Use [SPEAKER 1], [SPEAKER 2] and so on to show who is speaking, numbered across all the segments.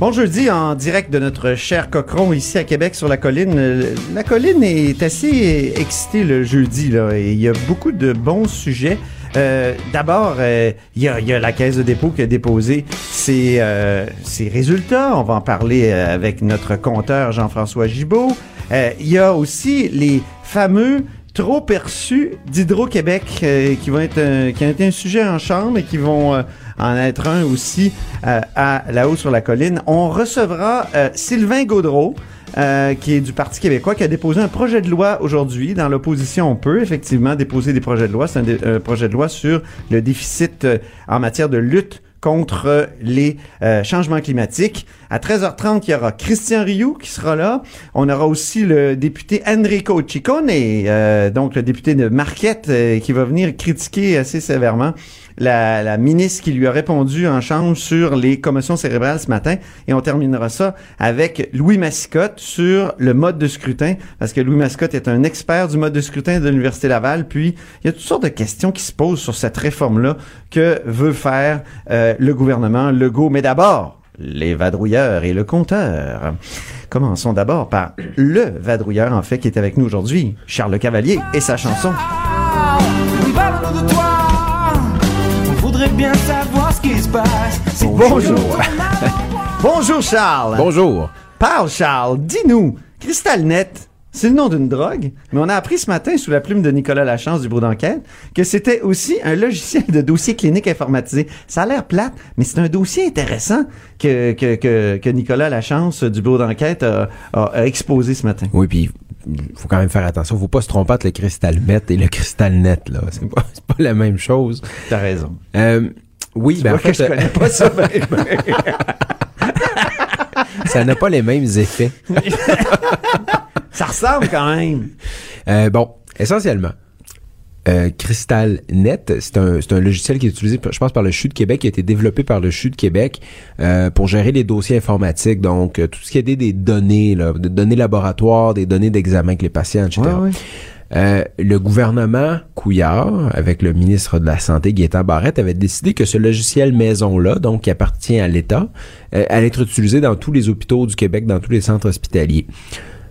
[SPEAKER 1] Bon jeudi en direct de notre cher Cochron ici à Québec sur la colline. Euh, La colline est assez excitée le jeudi là et il y a beaucoup de bons sujets. Euh, D'abord, euh, il y, a, la Caisse de dépôt qui a déposé ses, résultats. On va en parler avec notre compteur Jean-François Gibault. Il y a aussi les fameux trop perçus d'Hydro-Québec euh, qui vont être un, qui ont été un sujet en chambre et qui vont euh, en être un aussi euh, à la haut sur la colline. On recevra euh, Sylvain Gaudreau. qui est du Parti québécois, qui a déposé un projet de loi aujourd'hui. Dans l'opposition, on peut effectivement déposer des projets de loi. C'est un, projet de loi sur le déficit en matière de lutte contre les euh, changements climatiques. À 13h30, il y aura Christian Rioux qui sera là. On aura aussi le député Enrico Ciccone, euh, donc le député de Marquette, euh, qui va venir critiquer assez sévèrement la, la ministre qui lui a répondu en chambre sur les commotions cérébrales ce matin. Et on terminera ça avec Louis Massicotte sur le mode de scrutin, parce que Louis Massicotte est un expert du mode de scrutin de l'Université Laval. Puis, il y a toutes sortes de questions qui se posent sur cette réforme-là que veut faire euh, le gouvernement Legault. Mais d'abord, les vadrouilleurs et le compteur. Commençons d'abord par le vadrouilleur, en fait, qui est avec nous aujourd'hui, Charles Cavalier et sa chanson.
[SPEAKER 2] Bien savoir ce qui se passe. C'est
[SPEAKER 1] Bonjour. Bonjour Charles.
[SPEAKER 3] Bonjour.
[SPEAKER 1] Parle Charles, dis-nous, CrystalNet, c'est le nom d'une drogue, mais on a appris ce matin sous la plume de Nicolas Lachance du bureau d'enquête que c'était aussi un logiciel de dossier clinique informatisé. Ça a l'air plate, mais c'est un dossier intéressant que, que, que, que Nicolas Lachance du bureau d'enquête a, a- a exposé ce matin.
[SPEAKER 3] Oui, puis faut quand même faire attention. Faut pas se tromper entre le cristal met et le cristal net, là. C'est pas, la même chose.
[SPEAKER 1] T'as raison.
[SPEAKER 3] Euh, oui,
[SPEAKER 1] Tu
[SPEAKER 3] ben en
[SPEAKER 1] vois que je connais pas ça. ben, ben.
[SPEAKER 3] ça n'a pas les mêmes effets.
[SPEAKER 1] ça ressemble quand même.
[SPEAKER 3] Euh, bon, essentiellement, euh, Crystal Net, c'est un, c'est un logiciel qui est utilisé, je pense, par le CHU de Québec, qui a été développé par le CHU de Québec euh, pour gérer les dossiers informatiques, donc euh, tout ce qui est des, des données, là, des données laboratoires, des données d'examen avec les patients, etc.
[SPEAKER 1] Ouais, ouais.
[SPEAKER 3] Euh, le gouvernement Couillard, avec le ministre de la Santé, Gaétan Barrette, avait décidé que ce logiciel maison-là, donc qui appartient à l'État, euh, allait être utilisé dans tous les hôpitaux du Québec, dans tous les centres hospitaliers.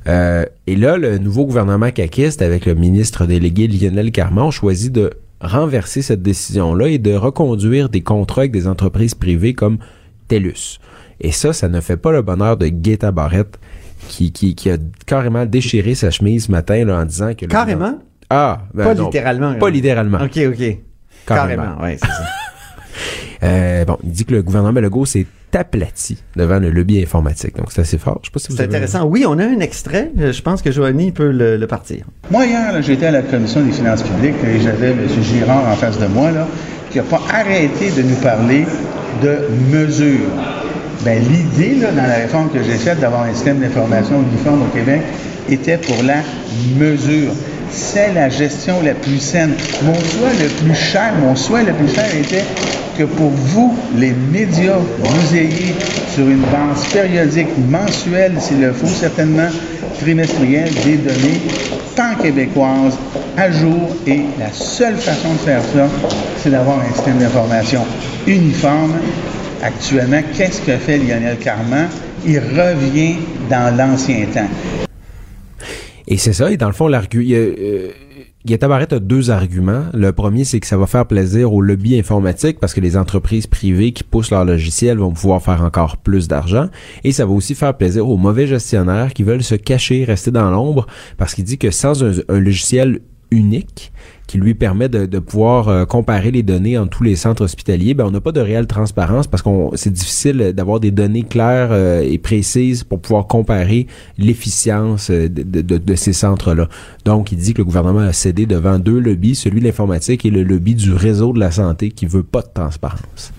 [SPEAKER 3] Euh, et là, le nouveau gouvernement caquiste, avec le ministre délégué Lionel Carman, ont choisi de renverser cette décision-là et de reconduire des contrats avec des entreprises privées comme TELUS. Et ça, ça ne fait pas le bonheur de Gaétan Barrette, qui, qui, qui a carrément déchiré sa chemise ce matin là, en disant que... le
[SPEAKER 1] Carrément?
[SPEAKER 3] ah, ben
[SPEAKER 1] Pas
[SPEAKER 3] non,
[SPEAKER 1] littéralement.
[SPEAKER 3] Pas littéralement.
[SPEAKER 1] OK, OK.
[SPEAKER 3] Carrément.
[SPEAKER 1] Carrément, oui, c'est ça.
[SPEAKER 3] Euh, bon, il dit que le gouvernement Legault s'est aplati devant le lobby informatique. Donc, c'est assez fort. Je sais pas si vous
[SPEAKER 1] C'est
[SPEAKER 3] avez-
[SPEAKER 1] intéressant. Oui, on a un extrait. Euh, Je pense que Joanie peut le, le partir.
[SPEAKER 4] Moi, hier, là, j'étais à la commission des finances publiques et j'avais M. Girard en face de moi, là, qui n'a pas arrêté de nous parler de mesures. Ben, l'idée, là, dans la réforme que j'ai faite d'avoir un système d'information uniforme au Québec était pour la mesure. C'est la gestion la plus saine. Mon souhait le plus cher, mon souhait le plus cher était que pour vous, les médias, vous ayez sur une base périodique, mensuelle, s'il le faut, certainement trimestrielle, des données tant québécoises à jour. Et la seule façon de faire ça, c'est d'avoir un système d'information uniforme. Actuellement, qu'est-ce que fait Lionel Carman? Il revient dans l'ancien temps.
[SPEAKER 3] Et c'est ça, et dans le fond, l'argument. Guetta Barrett a deux arguments. Le premier, c'est que ça va faire plaisir au lobby informatique parce que les entreprises privées qui poussent leur logiciel vont pouvoir faire encore plus d'argent. Et ça va aussi faire plaisir aux mauvais gestionnaires qui veulent se cacher, rester dans l'ombre parce qu'il dit que sans un logiciel unique, qui lui permet de, de pouvoir euh, comparer les données en tous les centres hospitaliers, ben on n'a pas de réelle transparence parce qu'on c'est difficile d'avoir des données claires euh, et précises pour pouvoir comparer l'efficience euh, de, de, de, ces centres-là. Donc, il dit que le gouvernement a cédé devant deux lobbies, celui de l'informatique et le lobby du réseau de la santé qui veut pas de transparence.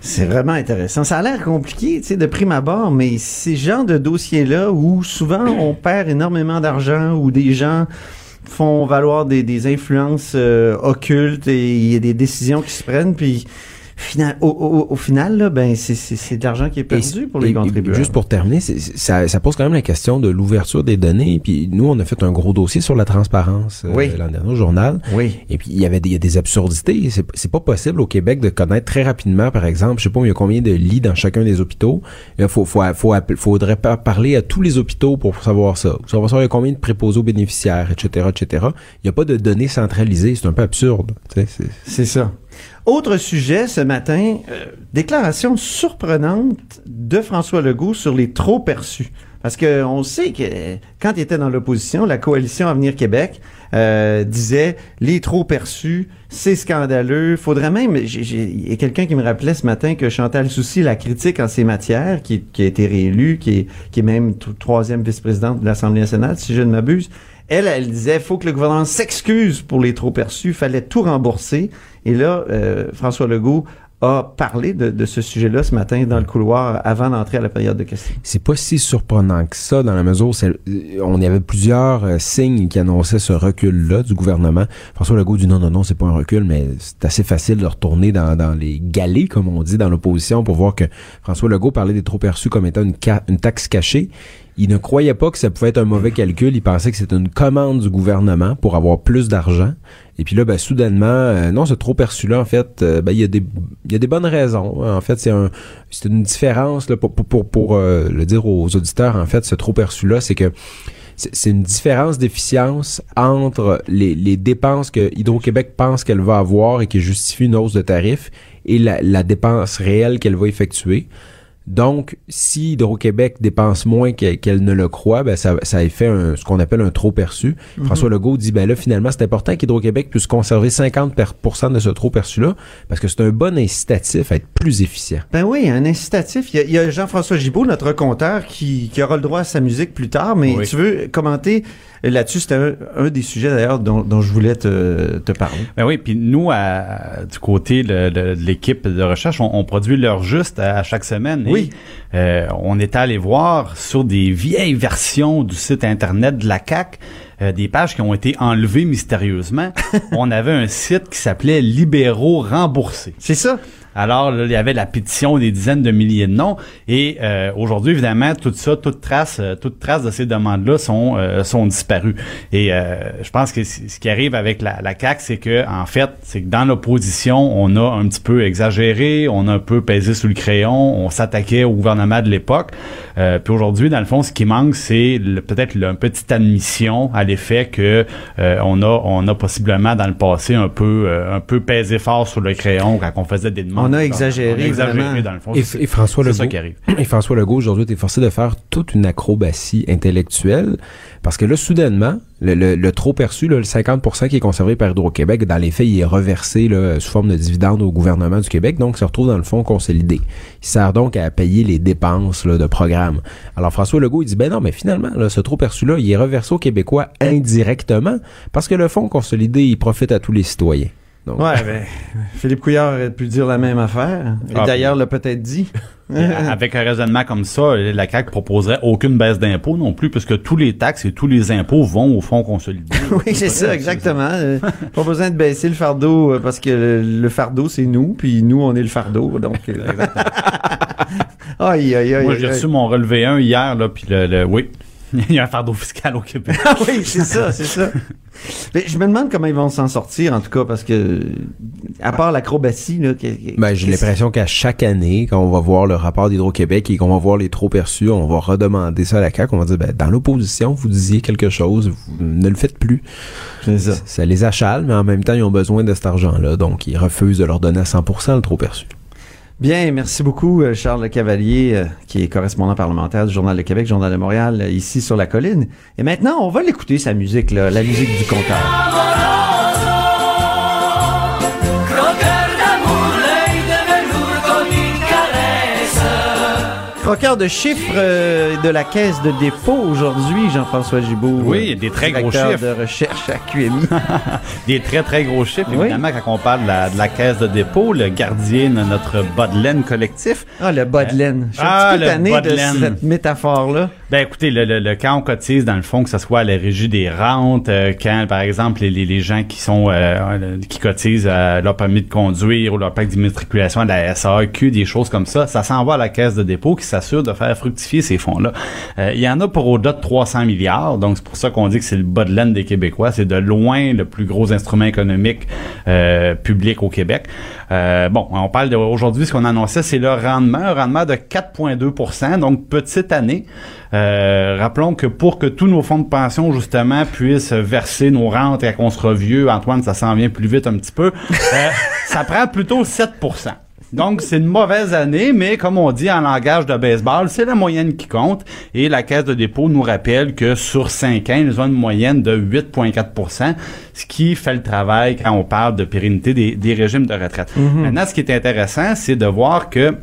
[SPEAKER 1] C'est vraiment intéressant. Ça a l'air compliqué, tu sais, de prime abord, mais ces genres de dossiers-là où souvent on perd énormément d'argent ou des gens font valoir des, des influences euh, occultes et il y a des décisions qui se prennent puis final, au, au, au final là, ben c'est, c'est, c'est de l'argent qui est perdu
[SPEAKER 3] Et-
[SPEAKER 1] pour les
[SPEAKER 3] et-
[SPEAKER 1] contribuables.
[SPEAKER 3] Juste pour terminer, c'est- ça, ça pose quand même la question de l'ouverture des données. Puis nous, on a fait un gros dossier sur la transparence euh,
[SPEAKER 1] Oui.
[SPEAKER 3] l'an dernier au journal.
[SPEAKER 1] Oui.
[SPEAKER 3] Et puis il y avait des, y a des absurdités. C'est, pas possible au Québec de connaître très rapidement, par exemple, je sais pas, il y a combien de lits dans chacun des hôpitaux. Il faut, faut, faut, faudrait parler à tous les hôpitaux pour savoir ça. Pour savoir il y a combien de préposés aux bénéficiaires, etc., etc. Il y a pas de données centralisées. C'est un peu absurde. C'est
[SPEAKER 1] ça. Autre sujet ce matin, euh, déclaration surprenante de François Legault sur les trop perçus. Parce que on sait que quand il était dans l'opposition, la coalition Avenir Québec euh, disait les trop perçus, c'est scandaleux. Faudrait même. Il y a quelqu'un qui me rappelait ce matin que Chantal Soucy la critique en ces matières, qui, qui a été réélue, qui est, qui est même tro- troisième vice-présidente de l'Assemblée nationale, si je ne m'abuse. Elle, elle disait, faut que le gouvernement s'excuse pour les trop perçus, fallait tout rembourser. Et là, euh, François Legault a parlé de, ce sujet-là ce matin dans le couloir avant d'entrer à la période de questions.
[SPEAKER 3] C'est pas si surprenant que ça dans la mesure où euh, on y avait plusieurs euh, signes qui annonçaient ce recul-là du gouvernement. François Legault dit non, non, non, c'est pas un recul, mais c'est assez facile de retourner dans, dans les galets, comme on dit, dans l'opposition pour voir que François Legault parlait des trop perçus comme étant une, ca- une taxe cachée. Il ne croyait pas que ça pouvait être un mauvais calcul. Il pensait que c'était une commande du gouvernement pour avoir plus d'argent. Et puis là, ben, soudainement, euh, non, ce trop perçu-là, en fait, euh, ben, il y a des, il y a des bonnes raisons. En fait, c'est un, une différence, pour, pour, pour, euh, le dire aux auditeurs, en fait, ce trop perçu-là, c'est que c'est une différence d'efficience entre les, dépenses que Hydro-Québec pense qu'elle va avoir et qui justifient une hausse de tarif et la, la dépense réelle qu'elle va effectuer. Donc, si Hydro-Québec dépense moins qu'elle ne le croit, ben ça, ça a fait un- ce qu'on appelle un trop perçu. François Legault dit, ben là, finalement, c'est important qu'Hydro-Québec puisse conserver 50 per- de ce trop perçu-là, parce que c'est un bon incitatif à être plus efficient.
[SPEAKER 1] Ben oui, un incitatif. Il y a, il y a Jean-François Gibault, notre compteur, qui, qui aura le droit à sa musique plus tard, mais
[SPEAKER 5] Oui.
[SPEAKER 1] tu veux commenter là-dessus? C'était un, un des sujets d'ailleurs dont, dont je voulais te, te parler.
[SPEAKER 5] Ben oui, puis nous, à- du côté le- le- de l'équipe de recherche, on, on produit l'heure juste à, à chaque semaine. Et,
[SPEAKER 1] Oui.
[SPEAKER 5] euh, on est allé voir sur des vieilles versions du site Internet de la CAC euh, des pages qui ont été enlevées mystérieusement. on avait un site qui s'appelait Libéraux remboursés.
[SPEAKER 1] C'est ça?
[SPEAKER 5] Alors, là, il y avait la pétition des dizaines de milliers de noms. Et euh, aujourd'hui, évidemment, tout ça, toute trace, euh, toute trace de ces demandes-là sont euh, sont disparues. Et euh, je pense que ce qui arrive avec la, la CAC, c'est que en fait, c'est que dans l'opposition, on a un petit peu exagéré, on a un peu pesé sous le crayon, on s'attaquait au gouvernement de l'époque. Euh, puis aujourd'hui, dans le fond, ce qui manque, c'est peut-être une petite admission à l'effet que euh, on a on a possiblement dans le passé un peu un peu pesé fort sur le crayon quand on faisait des demandes.
[SPEAKER 1] On a exagéré,
[SPEAKER 5] On a exagéré
[SPEAKER 1] vraiment.
[SPEAKER 5] dans le fond.
[SPEAKER 3] Et, François Legault,
[SPEAKER 5] ça qui arrive.
[SPEAKER 3] et François Legault aujourd'hui est forcé de faire toute une acrobatie intellectuelle parce que là soudainement le, le- le trop perçu là, le 50% qui est conservé par Hydro-Québec dans les faits il est reversé là, sous forme de dividende au gouvernement du Québec donc il se retrouve dans le fonds consolidé. Il sert donc à payer les dépenses là, de programme. Alors François Legault il dit ben non mais finalement là, ce trop perçu là il est reversé aux Québécois indirectement parce que le fonds consolidé il profite à tous les citoyens. Donc,
[SPEAKER 1] Ouais, ben, Philippe Couillard aurait pu dire la même affaire. Et
[SPEAKER 5] Ah,
[SPEAKER 1] d'ailleurs, l'a peut-être dit.
[SPEAKER 5] Avec un raisonnement comme ça, la CAQ proposerait aucune baisse d'impôts non plus, puisque tous les taxes et tous les impôts vont au fonds consolidé.
[SPEAKER 1] oui, c'est ça, exactement. Euh, pas besoin de baisser le fardeau euh, parce que le, le fardeau, c'est nous, puis nous, on est le fardeau. Donc, euh, aïe, aïe, aïe.
[SPEAKER 5] Moi, j'ai reçu mon relevé 1 hier, là, puis le, le- oui, Il y a un fardeau fiscal au Québec.
[SPEAKER 1] Ah oui, c'est ça, c'est ça. Mais je me demande comment ils vont s'en sortir, en tout cas, parce que, à part l'acrobatie, là,
[SPEAKER 3] Ben, j'ai l'impression qu'à chaque année, quand on va voir le rapport d'Hydro-Québec et qu'on va voir les trop perçus, on va redemander ça à la CAQ. On va dire, ben, dans l'opposition, vous disiez quelque chose, vous ne le faites plus.
[SPEAKER 1] C'est ça.
[SPEAKER 3] Ça les achale, mais en même temps, ils ont besoin de cet argent-là. Donc, ils refusent de leur donner à 100% le trop perçu.
[SPEAKER 1] Bien, merci beaucoup, euh, Charles Cavalier, euh, qui est correspondant parlementaire du Journal de Québec, Journal de Montréal, euh, ici sur la colline. Et maintenant, on va l'écouter, sa musique, là, la musique du compteur. Croqueur de chiffres euh, de la caisse de dépôt aujourd'hui, Jean-François Gibault.
[SPEAKER 5] Oui,
[SPEAKER 1] euh,
[SPEAKER 5] des très gros chiffres.
[SPEAKER 1] de recherche à QMI.
[SPEAKER 5] Des très, très gros chiffres.
[SPEAKER 1] Oui.
[SPEAKER 5] Évidemment, quand on parle de la, de la caisse de dépôt, le gardien de notre bas de laine collectif.
[SPEAKER 1] ah, le bas de laine. Je suis
[SPEAKER 5] Ah,
[SPEAKER 1] un petit peu tanné
[SPEAKER 5] de
[SPEAKER 1] cette métaphore-là.
[SPEAKER 5] Ben écoutez, le, le, le- quand on cotise, dans le fond, que ce soit à la régie des rentes, euh, quand, par exemple, les, les, les gens qui sont euh, euh, qui cotisent leur permis de conduire ou leur plaque d'immatriculation à la SAQ, des choses comme ça, ça s'en va à la caisse de dépôt qui s'assure de faire fructifier ces fonds-là. Euh, il y en a pour au-delà de 300 milliards, donc c'est pour ça qu'on dit que c'est le bas de laine des Québécois. C'est de loin le plus gros instrument économique euh, public au Québec. Euh, bon, on parle de aujourd'hui, ce qu'on annonçait, c'est le rendement, un rendement de 4,2% donc petite année. Euh, rappelons que pour que tous nos fonds de pension, justement, puissent verser nos rentes et qu'on sera vieux, Antoine, ça s'en vient plus vite un petit peu, euh, ça prend plutôt 7 donc, c'est une mauvaise année, mais comme on dit en langage de baseball, c'est la moyenne qui compte. Et la Caisse de dépôt nous rappelle que sur 5 ans, ils ont une moyenne de 8,4% ce qui fait le travail quand on parle de pérennité des, des régimes de retraite. Maintenant, ce qui est intéressant, c'est de voir que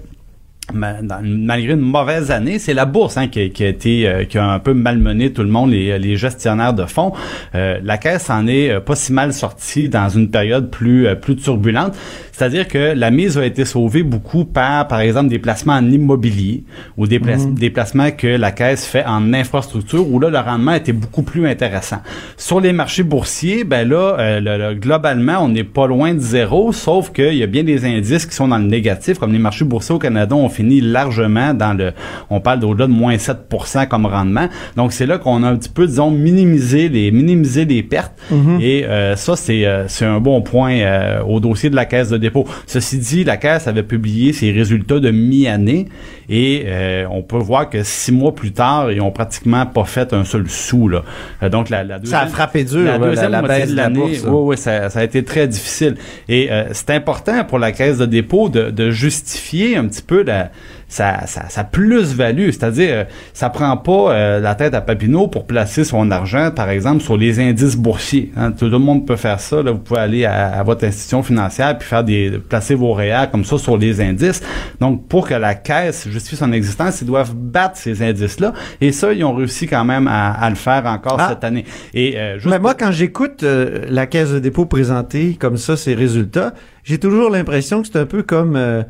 [SPEAKER 5] malgré une mauvaise année, c'est la bourse hein, qui, a- qui a été euh, qui a un peu malmené tout le monde, les, les gestionnaires de fonds. Euh, la caisse en est euh, pas si mal sortie dans une période plus plus turbulente. C'est-à-dire que la mise a été sauvée beaucoup par, par exemple, des placements en immobilier ou des, places- des placements que la caisse fait en infrastructure où là le rendement était beaucoup plus intéressant. Sur les marchés boursiers, ben là, euh, le- le- globalement, on n'est pas loin de zéro, sauf qu'il y a bien des indices qui sont dans le négatif, comme les marchés boursiers au Canada ont fini largement dans le, on parle d'au-delà de moins 7% comme rendement. Donc c'est là qu'on a un petit peu, disons, minimisé les, minimiser les pertes. Et euh, ça, c'est, euh, c'est un bon point euh, au dossier de la caisse de dépôt. Ceci dit, la caisse avait publié ses résultats de mi-année et euh, on peut voir que six mois plus tard, ils ont pratiquement pas fait un seul sou. Là. Euh, donc la, la
[SPEAKER 1] Ça a frappé dur,
[SPEAKER 5] la deuxième
[SPEAKER 1] la- la
[SPEAKER 5] moitié
[SPEAKER 1] baisse
[SPEAKER 5] de
[SPEAKER 1] de la
[SPEAKER 5] l'année, oui, oui, ça, ça a été très difficile. Et euh, c'est important pour la caisse de dépôt de, de justifier un petit peu la, sa, sa, sa plus-value. C'est-à-dire, euh, ça prend pas euh, la tête à Papineau pour placer son argent, par exemple, sur les indices boursiers. hein. Tout le monde peut faire ça. Là. Vous pouvez aller à, à votre institution financière puis faire des placer vos réels comme ça sur les indices. Donc, pour que la caisse justifie son existence, ils doivent battre ces indices-là. Et ça, ils ont réussi quand même à, à le faire encore
[SPEAKER 1] Ah.
[SPEAKER 5] cette année. Et euh, juste
[SPEAKER 1] Mais moi, quand j'écoute euh, la caisse de dépôt présenter comme ça ses résultats, j'ai toujours l'impression que c'est un peu comme euh,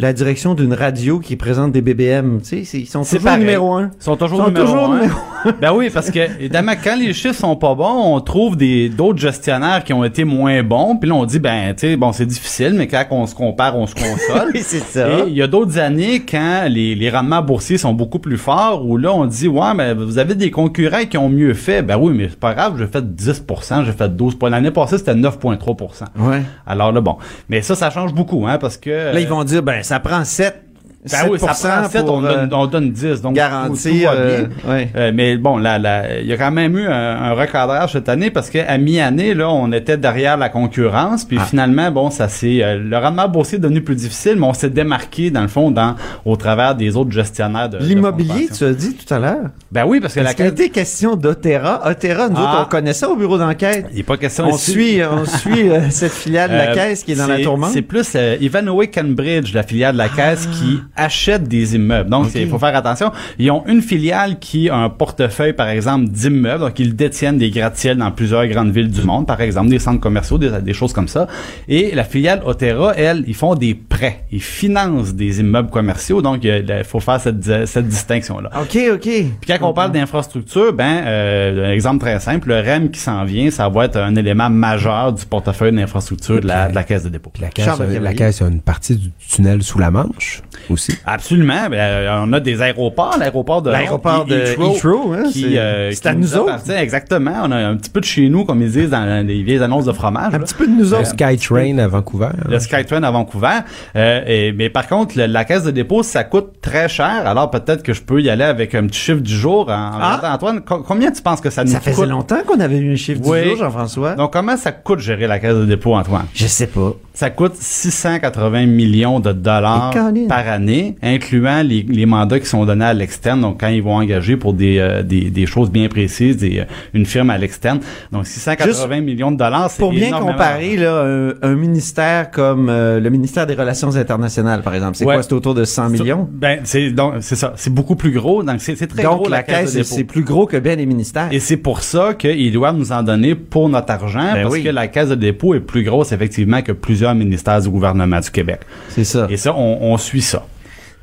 [SPEAKER 1] la direction d'une radio qui présente des BBM. Tu sais, ils sont
[SPEAKER 5] C'est
[SPEAKER 1] toujours
[SPEAKER 5] pareil.
[SPEAKER 1] numéro un.
[SPEAKER 5] Ils sont toujours,
[SPEAKER 1] Sont
[SPEAKER 5] numéro,
[SPEAKER 1] toujours
[SPEAKER 5] un.
[SPEAKER 1] numéro
[SPEAKER 5] Ben oui, parce que évidemment, quand les chiffres sont pas bons, on trouve des d'autres gestionnaires qui ont été moins bons. Puis là, on dit ben, tu sais, bon, c'est difficile, mais quand on se compare, on se console.
[SPEAKER 1] Oui, c'est ça.
[SPEAKER 5] Et il y a d'autres années quand les, les rendements boursiers sont beaucoup plus forts, où là, on dit ouais, mais vous avez des concurrents qui ont mieux fait. Ben oui, mais c'est pas grave, j'ai fait 10%, j'ai fait 12%. L'année passée, c'était 9,3%.
[SPEAKER 1] Ouais.
[SPEAKER 5] Alors là, bon. Mais ça, ça change beaucoup, hein, parce que.
[SPEAKER 1] Là, ils vont dire, ben, ça prend 7.
[SPEAKER 5] Ben oui, ça prend 7,
[SPEAKER 1] pour,
[SPEAKER 5] on,
[SPEAKER 1] euh,
[SPEAKER 5] donne, on donne 10. Donc,
[SPEAKER 1] garantir. euh, ouais.
[SPEAKER 5] Euh, mais bon, là, là, il y a quand même eu un, un recadrage cette année parce qu'à mi-année, là, on était derrière la concurrence. Puis
[SPEAKER 1] Ah.
[SPEAKER 5] finalement, bon, ça c'est le rendement boursier est devenu plus difficile, mais on s'est démarqué dans le fond, dans au travers des autres gestionnaires de
[SPEAKER 1] L'immobilier, tu as dit tout à l'heure.
[SPEAKER 5] Ben oui, parce que la caisse.
[SPEAKER 1] été question d'Otera? Otera, nous
[SPEAKER 5] Ah.
[SPEAKER 1] autres, on connaît ça au bureau d'enquête.
[SPEAKER 5] Il n'est pas question
[SPEAKER 1] On
[SPEAKER 5] ici.
[SPEAKER 1] suit, on suit euh, cette filiale de la
[SPEAKER 5] Euh,
[SPEAKER 1] caisse qui est dans la tourmente.
[SPEAKER 5] C'est plus euh, Ivanhoe Cambridge, la filiale de la caisse, qui achète des immeubles. Donc, il faut faire attention. Ils ont une filiale qui a un portefeuille, par exemple, d'immeubles. Donc, ils détiennent des gratte-ciels dans plusieurs grandes villes du monde, par exemple, des centres commerciaux, des, des choses comme ça. Et la filiale Otera, elle, ils font des prêts. Ils financent des immeubles commerciaux. Donc, il faut faire cette, cette distinction-là.
[SPEAKER 1] OK, OK.
[SPEAKER 5] Puis quand on parle d'infrastructure, ben euh, un exemple très simple, le REM qui s'en vient, ça va être un élément majeur du portefeuille d'infrastructure de la, de la caisse de dépôt.
[SPEAKER 3] La caisse, a- la
[SPEAKER 1] Cavalier.
[SPEAKER 3] caisse a une partie du tunnel sous la Manche aussi. Aussi.
[SPEAKER 5] Absolument. Ben, euh, on a des aéroports, l'aéroport de
[SPEAKER 1] L'aéroport de
[SPEAKER 5] Heathrow,
[SPEAKER 1] hein,
[SPEAKER 5] qui,
[SPEAKER 1] c'est-
[SPEAKER 5] euh, qui
[SPEAKER 1] à nous autres.
[SPEAKER 5] Exactement. On a un petit peu de chez nous, comme ils disent dans les vieilles annonces de fromage.
[SPEAKER 1] Un
[SPEAKER 5] là.
[SPEAKER 1] petit peu de nous
[SPEAKER 3] Le
[SPEAKER 1] autres.
[SPEAKER 3] Skytrain à Vancouver.
[SPEAKER 5] Le Skytrain à Vancouver. Euh, et- mais par contre, le- la caisse de dépôt, ça coûte très cher. Alors peut-être que je peux y aller avec un petit chiffre du jour. En,
[SPEAKER 1] Ah.
[SPEAKER 5] Antoine, co- combien tu penses que ça nous
[SPEAKER 1] Ça faisait
[SPEAKER 5] coûte?
[SPEAKER 1] longtemps qu'on avait eu un chiffre
[SPEAKER 5] Oui.
[SPEAKER 1] du jour, Jean-François.
[SPEAKER 5] Donc comment ça coûte gérer la caisse de dépôt, Antoine?
[SPEAKER 1] Je sais pas.
[SPEAKER 5] Ça coûte 680 millions de dollars par année, incluant les, les mandats qui sont donnés à l'externe. Donc, quand ils vont engager pour des, euh, des, des choses bien précises, des, euh, une firme à l'externe. Donc, 680 millions de dollars, c'est
[SPEAKER 1] Pour bien comparer là, un, un ministère comme euh, le ministère des Relations internationales, par exemple, c'est
[SPEAKER 5] Ouais.
[SPEAKER 1] quoi? C'est autour de 100 millions?
[SPEAKER 5] Ben, c'est donc c'est ça. C'est beaucoup plus gros. Donc, c'est très
[SPEAKER 1] Donc,
[SPEAKER 5] gros
[SPEAKER 1] la,
[SPEAKER 5] la,
[SPEAKER 1] caisse, c'est plus gros que bien les ministères.
[SPEAKER 5] Et c'est pour ça qu'ils doivent nous en donner pour notre argent,
[SPEAKER 1] Ben
[SPEAKER 5] parce
[SPEAKER 1] oui.
[SPEAKER 5] que la caisse de dépôt est plus grosse, effectivement, que plusieurs ministères du gouvernement du Québec.
[SPEAKER 1] C'est ça.
[SPEAKER 5] Et ça, on, on suit ça.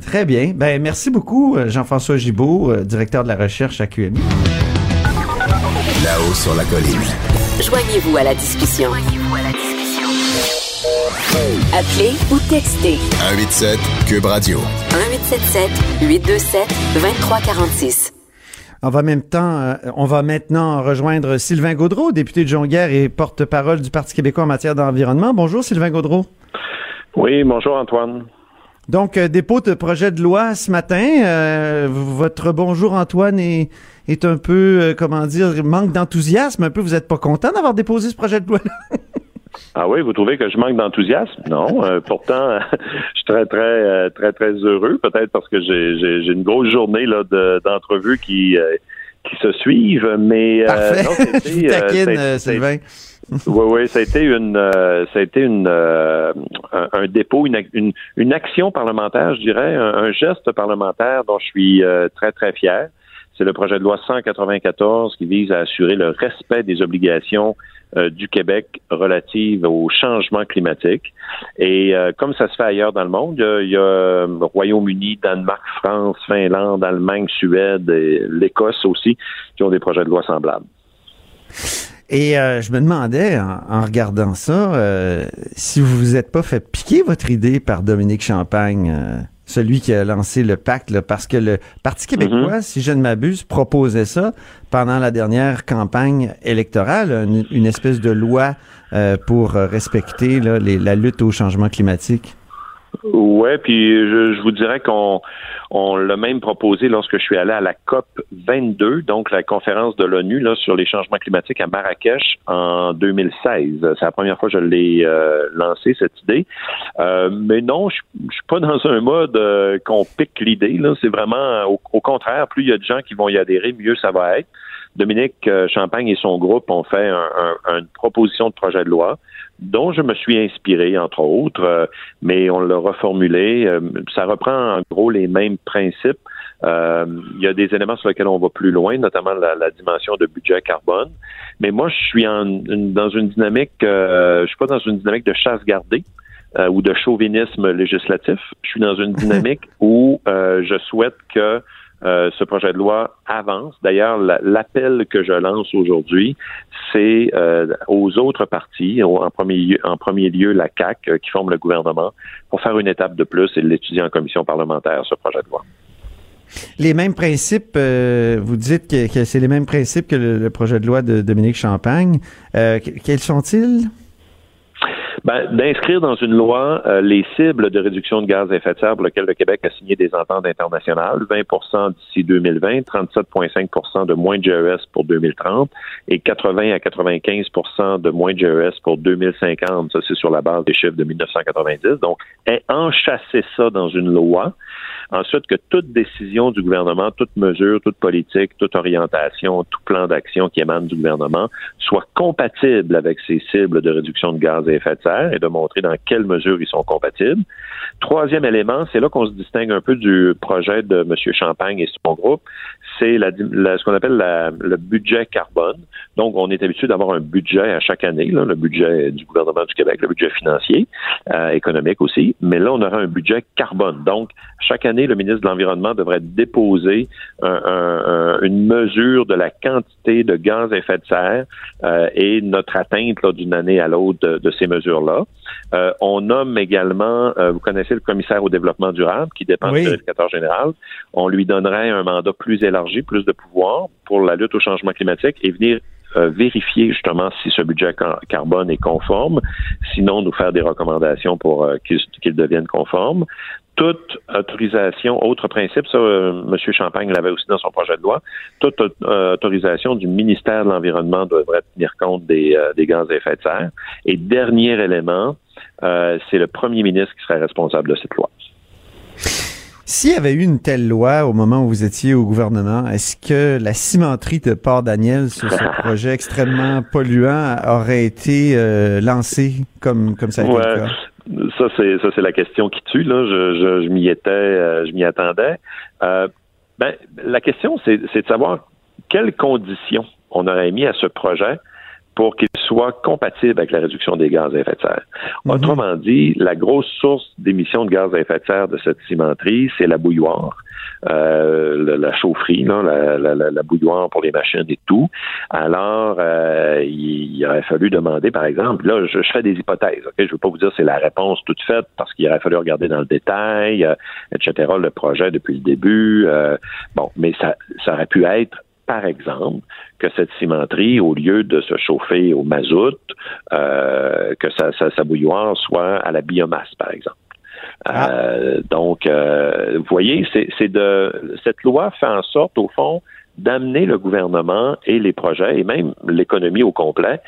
[SPEAKER 1] Très bien. Ben, merci beaucoup, euh, Jean-François Gibault, euh, directeur de la recherche à QMI.
[SPEAKER 6] Là-haut sur la colline.
[SPEAKER 7] Joignez-vous à la discussion. Appelez ou textez
[SPEAKER 6] 187 Cube Radio.
[SPEAKER 7] 1877 827 2346.
[SPEAKER 1] On va, en même temps, euh, on va maintenant rejoindre Sylvain Gaudreau, député de Jonquière et porte-parole du Parti québécois en matière d'environnement. Bonjour, Sylvain Gaudreau.
[SPEAKER 8] Oui, bonjour Antoine.
[SPEAKER 1] Donc, euh, dépôt de projet de loi ce matin. Euh, votre bonjour, Antoine, est, est un peu, euh, comment dire, manque d'enthousiasme. Un peu, vous n'êtes pas content d'avoir déposé ce projet de loi
[SPEAKER 8] Ah oui, vous trouvez que je manque d'enthousiasme? Non. euh, pourtant, je suis très, très, très, très heureux, peut-être parce que j'ai, une grosse journée là, de, d'entrevues qui, euh, qui se suivent, mais... euh,
[SPEAKER 1] Parfait.
[SPEAKER 8] non,
[SPEAKER 1] Je vous taquine, Sylvain.
[SPEAKER 8] Oui, oui, ça a été une, euh, ça a été une, euh, un, dépôt, une, ac- une, une action parlementaire, je dirais, un, geste parlementaire dont je suis euh, très, très fier. C'est le projet de loi 194 qui vise à assurer le respect des obligations euh, du Québec relatives au changement climatique. Et comme ça se fait ailleurs dans le monde, il y a, a, Royaume-Uni, Danemark, France, Finlande, Allemagne, Suède et l'Écosse aussi qui ont des projets de loi semblables.
[SPEAKER 1] Et euh, je me demandais, en, en regardant ça, euh, si vous vous êtes pas fait piquer votre idée par Dominique Champagne, euh, celui qui a lancé le pacte, là, parce que le Parti québécois, si je ne m'abuse, proposait ça pendant la dernière campagne électorale, une, une espèce de loi euh, pour respecter là, les- la lutte au changement climatique.
[SPEAKER 8] Ouais, puis je, vous dirais qu'on on l'a même proposé lorsque je suis allé à la COP 22, donc la conférence de l'ONU là sur les changements climatiques à Marrakech en 2016. C'est la première fois que je l'ai euh, lancé cette idée. Euh, mais non, je, je suis pas dans un mode euh, qu'on pique l'idée. Là, c'est vraiment au, au contraire, plus il y a de gens qui vont y adhérer, mieux ça va être. Dominique euh, Champagne et son groupe ont fait un- un- une proposition de projet de loi dont je me suis inspiré, entre autres, euh, mais on l'a reformulé. Euh, ça reprend en gros les mêmes principes. Euh, il y a des éléments sur lesquels on va plus loin, notamment la, la dimension de budget carbone. Mais moi, je suis en, une- dans une dynamique, euh, je suis pas dans une dynamique de chasse gardée. euh, ou de chauvinisme législatif. Je suis dans une dynamique où euh, je souhaite que euh, ce projet de loi avance. D'ailleurs, la- l'appel que je lance aujourd'hui, c'est euh, aux autres partis, en premier, lieu, la CAC euh, qui forme le gouvernement, pour faire une étape de plus et l'étudier en commission parlementaire, ce projet de loi.
[SPEAKER 1] Les mêmes principes, vous dites que, c'est les mêmes principes que le, projet de loi de Dominique Champagne. Que- quels sont-ils?
[SPEAKER 8] Ben, d'inscrire dans une loi euh, les cibles de réduction de gaz à effet de serre pour lesquelles le Québec a signé des ententes internationales, 20% d'ici 2020, 37,5% de moins de GES pour 2030 et 80 à 95% de moins de GES pour 2050. Ça, c'est sur la base des chiffres de 1990. Donc, enchasser ça dans une loi. Ensuite, que toute décision du gouvernement, toute mesure, toute politique, toute orientation, tout plan d'action qui émane du gouvernement soit compatible avec ces cibles de réduction de gaz à effet de serre et de montrer dans quelle mesure ils sont compatibles. Troisième élément, c'est là qu'on se distingue un peu du projet de M. Champagne et son groupe, c'est la, la- ce qu'on appelle la- le budget carbone. Donc, on est habitué d'avoir un budget à chaque année, là, le budget du gouvernement du Québec, le budget financier, euh, économique aussi. Mais là, on aura un budget carbone. Donc, chaque année, le ministre de l'Environnement devrait déposer un- un- un- une mesure de la quantité de gaz à effet de serre euh, et notre atteinte là, d'une année à l'autre de, de ces mesures-là. Euh, on nomme également, euh, vous connaissez le commissaire au développement durable qui dépend
[SPEAKER 1] Oui.
[SPEAKER 8] du vérificateur général. On lui donnerait un mandat plus élargi, plus de pouvoir pour la lutte au changement climatique et venir euh, vérifier justement si ce budget car- carbone est conforme, sinon nous faire des recommandations pour euh, qu'il devienne conforme. Toute autorisation, autre principe, ça, euh, M. Champagne l'avait aussi dans son projet de loi, toute autorisation du ministère de l'Environnement devrait tenir compte des, gaz à effet de serre. Et dernier élément, c'est le premier ministre qui serait responsable de cette loi.
[SPEAKER 1] S'il y avait eu une telle loi au moment où vous étiez au gouvernement, est-ce que la cimenterie de Port-Daniel sur ce projet extrêmement polluant aurait été euh, lancée comme, comme ça a été
[SPEAKER 8] Ouais.
[SPEAKER 1] le cas?
[SPEAKER 8] Ça, c'est ça, c'est la question qui tue. Là, je, je, je m'y étais, euh, je m'y attendais. Euh, ben, la question, c'est, c'est de savoir quelles conditions on aurait mis à ce projet pour qu'il soit compatible avec la réduction des gaz à effet de serre.
[SPEAKER 1] Mhm.
[SPEAKER 8] Autrement dit, la grosse source d'émissions de gaz à effet de serre de cette cimenterie, c'est la bouilloire. Euh, la, la chaufferie, là, la, la, la, la bouilloire pour les machines et tout. Alors, euh, il, il aurait fallu demander, par exemple, là, je, je fais des hypothèses. ok? Je ne veux pas vous dire c'est la réponse toute faite parce qu'il aurait fallu regarder dans le détail, euh, etc. Le projet depuis le début. euh, bon, mais ça, ça aurait pu être par exemple, que cette cimenterie, au lieu de se chauffer au mazout, euh, que sa, sa, sa bouilloire soit à la biomasse, par exemple. Euh, donc, euh, vous voyez, c'est c'est de cette loi fait en sorte, au fond, d'amener le gouvernement et les projets et même l'économie au complet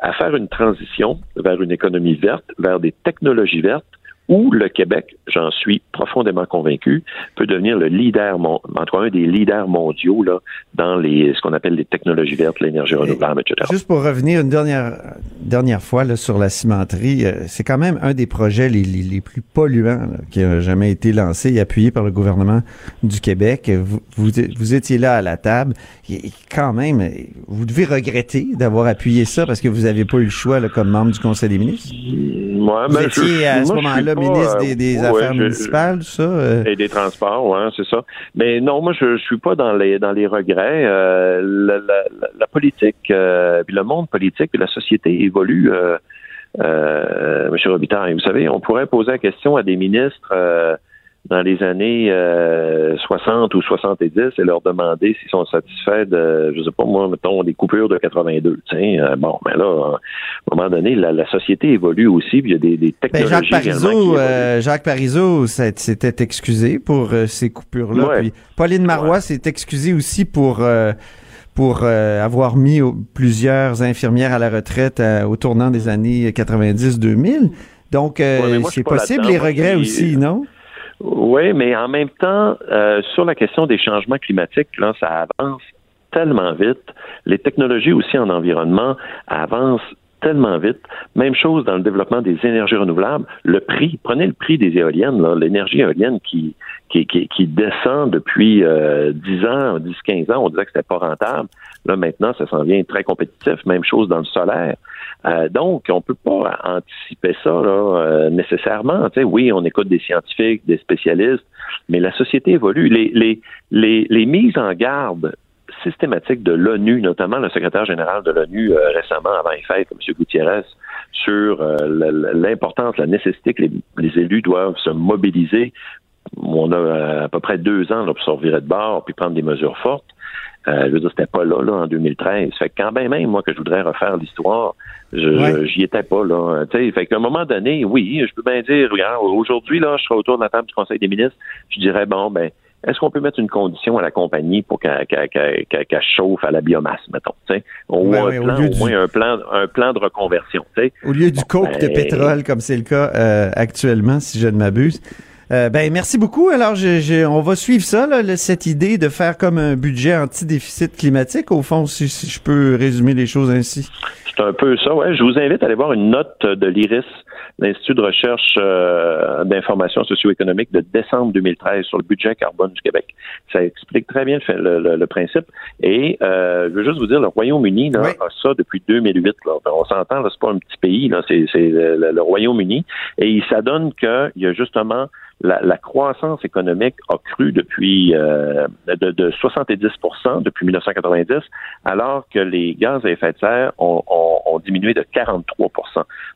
[SPEAKER 8] à faire une transition vers une économie verte, vers des technologies vertes où le Québec, j'en suis profondément convaincu, peut devenir le leader, en tout cas un des leaders mondiaux là, dans les, ce qu'on appelle les technologies vertes, l'énergie renouvelable, etc.
[SPEAKER 1] Juste pour revenir une dernière, dernière fois là, sur la cimenterie, euh, c'est quand même un des projets les, les, les plus polluants là, qui a jamais été lancé et appuyé par le gouvernement du Québec. Vous, vous, vous étiez là à la table. Et quand même, vous devez regretter d'avoir appuyé ça parce que vous n'avez pas eu le choix là, comme membre du Conseil des ministres.
[SPEAKER 8] Ouais,
[SPEAKER 1] Vous
[SPEAKER 8] ben,
[SPEAKER 1] étiez
[SPEAKER 8] je-
[SPEAKER 1] à ce moment-là ministre des, des
[SPEAKER 8] ouais,
[SPEAKER 1] Affaires
[SPEAKER 8] je-
[SPEAKER 1] municipales, tout ça. euh,
[SPEAKER 8] Et des transports, ouais, c'est ça. Mais non, moi, je, je suis pas dans les dans les regrets. Euh, la, la- la- la politique, euh, puis le monde politique, puis la société évolue. Euh, euh, Monsieur Robitaille, vous savez, on pourrait poser la question à des ministres euh, dans les années euh, 60 ou 70 et leur demander s'ils sont satisfaits de, je sais pas moi, mettons, des coupures de 82. Tiens, euh, bon, mais là, à un moment donné, la, la société évolue aussi, puis il y a des, des
[SPEAKER 1] Ben,
[SPEAKER 8] technologies
[SPEAKER 1] Jacques
[SPEAKER 8] également qui
[SPEAKER 1] Parizeau, euh, Jacques Parizeau s'était excusé pour euh, ces coupures-là.
[SPEAKER 8] Ouais.
[SPEAKER 1] Puis Pauline Marois s'est excusée aussi pour euh, pour euh, avoir mis au- plusieurs infirmières à la retraite euh, au tournant des années 90-2000. Donc, euh,
[SPEAKER 8] Ouais,
[SPEAKER 1] c'est possible les regrets aussi, non?
[SPEAKER 8] Oui, mais en même temps, euh, sur la question des changements climatiques, ça avance tellement vite. Les technologies aussi en environnement avancent tellement vite. Même chose dans le développement des énergies renouvelables. Le prix, prenez le prix des éoliennes, l'énergie éolienne qui, qui, descend depuis euh, 10 ans, 10-15 ans, on disait que c'était pas rentable. Là, maintenant, ça s'en vient très compétitif. Même chose dans le solaire. Euh, donc, on peut pas anticiper ça là, euh, nécessairement. Oui, on écoute des scientifiques, des spécialistes, mais la société évolue. Les, les, les, les mises en garde systématiques de l'ONU, notamment le secrétaire général de l'ONU euh, récemment avant les fêtes, M. Gutiérrez, sur euh, l'importance, la nécessité que les, élus doivent se mobiliser. On a à peu près deux ans là, pour se de bord puis prendre des mesures fortes. Euh, je veux dire, c'était pas là, là, en 2013. Fait que quand bien même, moi, que je voudrais refaire l'histoire, je,
[SPEAKER 1] Ouais.
[SPEAKER 8] j'y étais pas, là. Tu sais, fait qu'à un moment donné, oui, je peux bien dire, regarde, aujourd'hui, là, je serai autour de la table du Conseil des ministres, je dirais, bon, ben, est-ce qu'on peut mettre une condition à la compagnie pour qu'elle qu'elle- qu'elle- qu'elle- qu'elle chauffe à la biomasse, mettons, tu sais? Ou
[SPEAKER 1] Ouais,
[SPEAKER 8] un
[SPEAKER 1] ouais,
[SPEAKER 8] plan, au
[SPEAKER 1] du-
[SPEAKER 8] moins un plan, un plan de reconversion, tu sais?
[SPEAKER 1] Au lieu du coke de
[SPEAKER 8] ben-
[SPEAKER 1] pétrole, comme c'est le cas euh, actuellement, si je ne m'abuse. Euh, ben merci beaucoup. Alors, je, je- on va suivre ça, là, cette idée de faire comme un budget anti-déficit climatique, au fond, si, si je peux résumer les choses ainsi.
[SPEAKER 8] C'est un peu ça, ouais. Je vous invite à aller voir une note de l'IRIS, l'Institut de recherche euh, d'information socio-économique de décembre 2013 sur le budget carbone du Québec. Ça explique très bien le, le- le- principe. Et euh, je veux juste vous dire, le Royaume-Uni
[SPEAKER 1] Oui.
[SPEAKER 8] a ça depuis 2008. Là. Ben, On s'entend, c'est pas un petit pays, c'est, le, le- le Royaume-Uni. Et il s'adonne qu'il y a justement la, la croissance économique a cru depuis euh, de, de 70 depuis 1990, alors que les gaz à effet de serre ont, ont- ont diminué de 43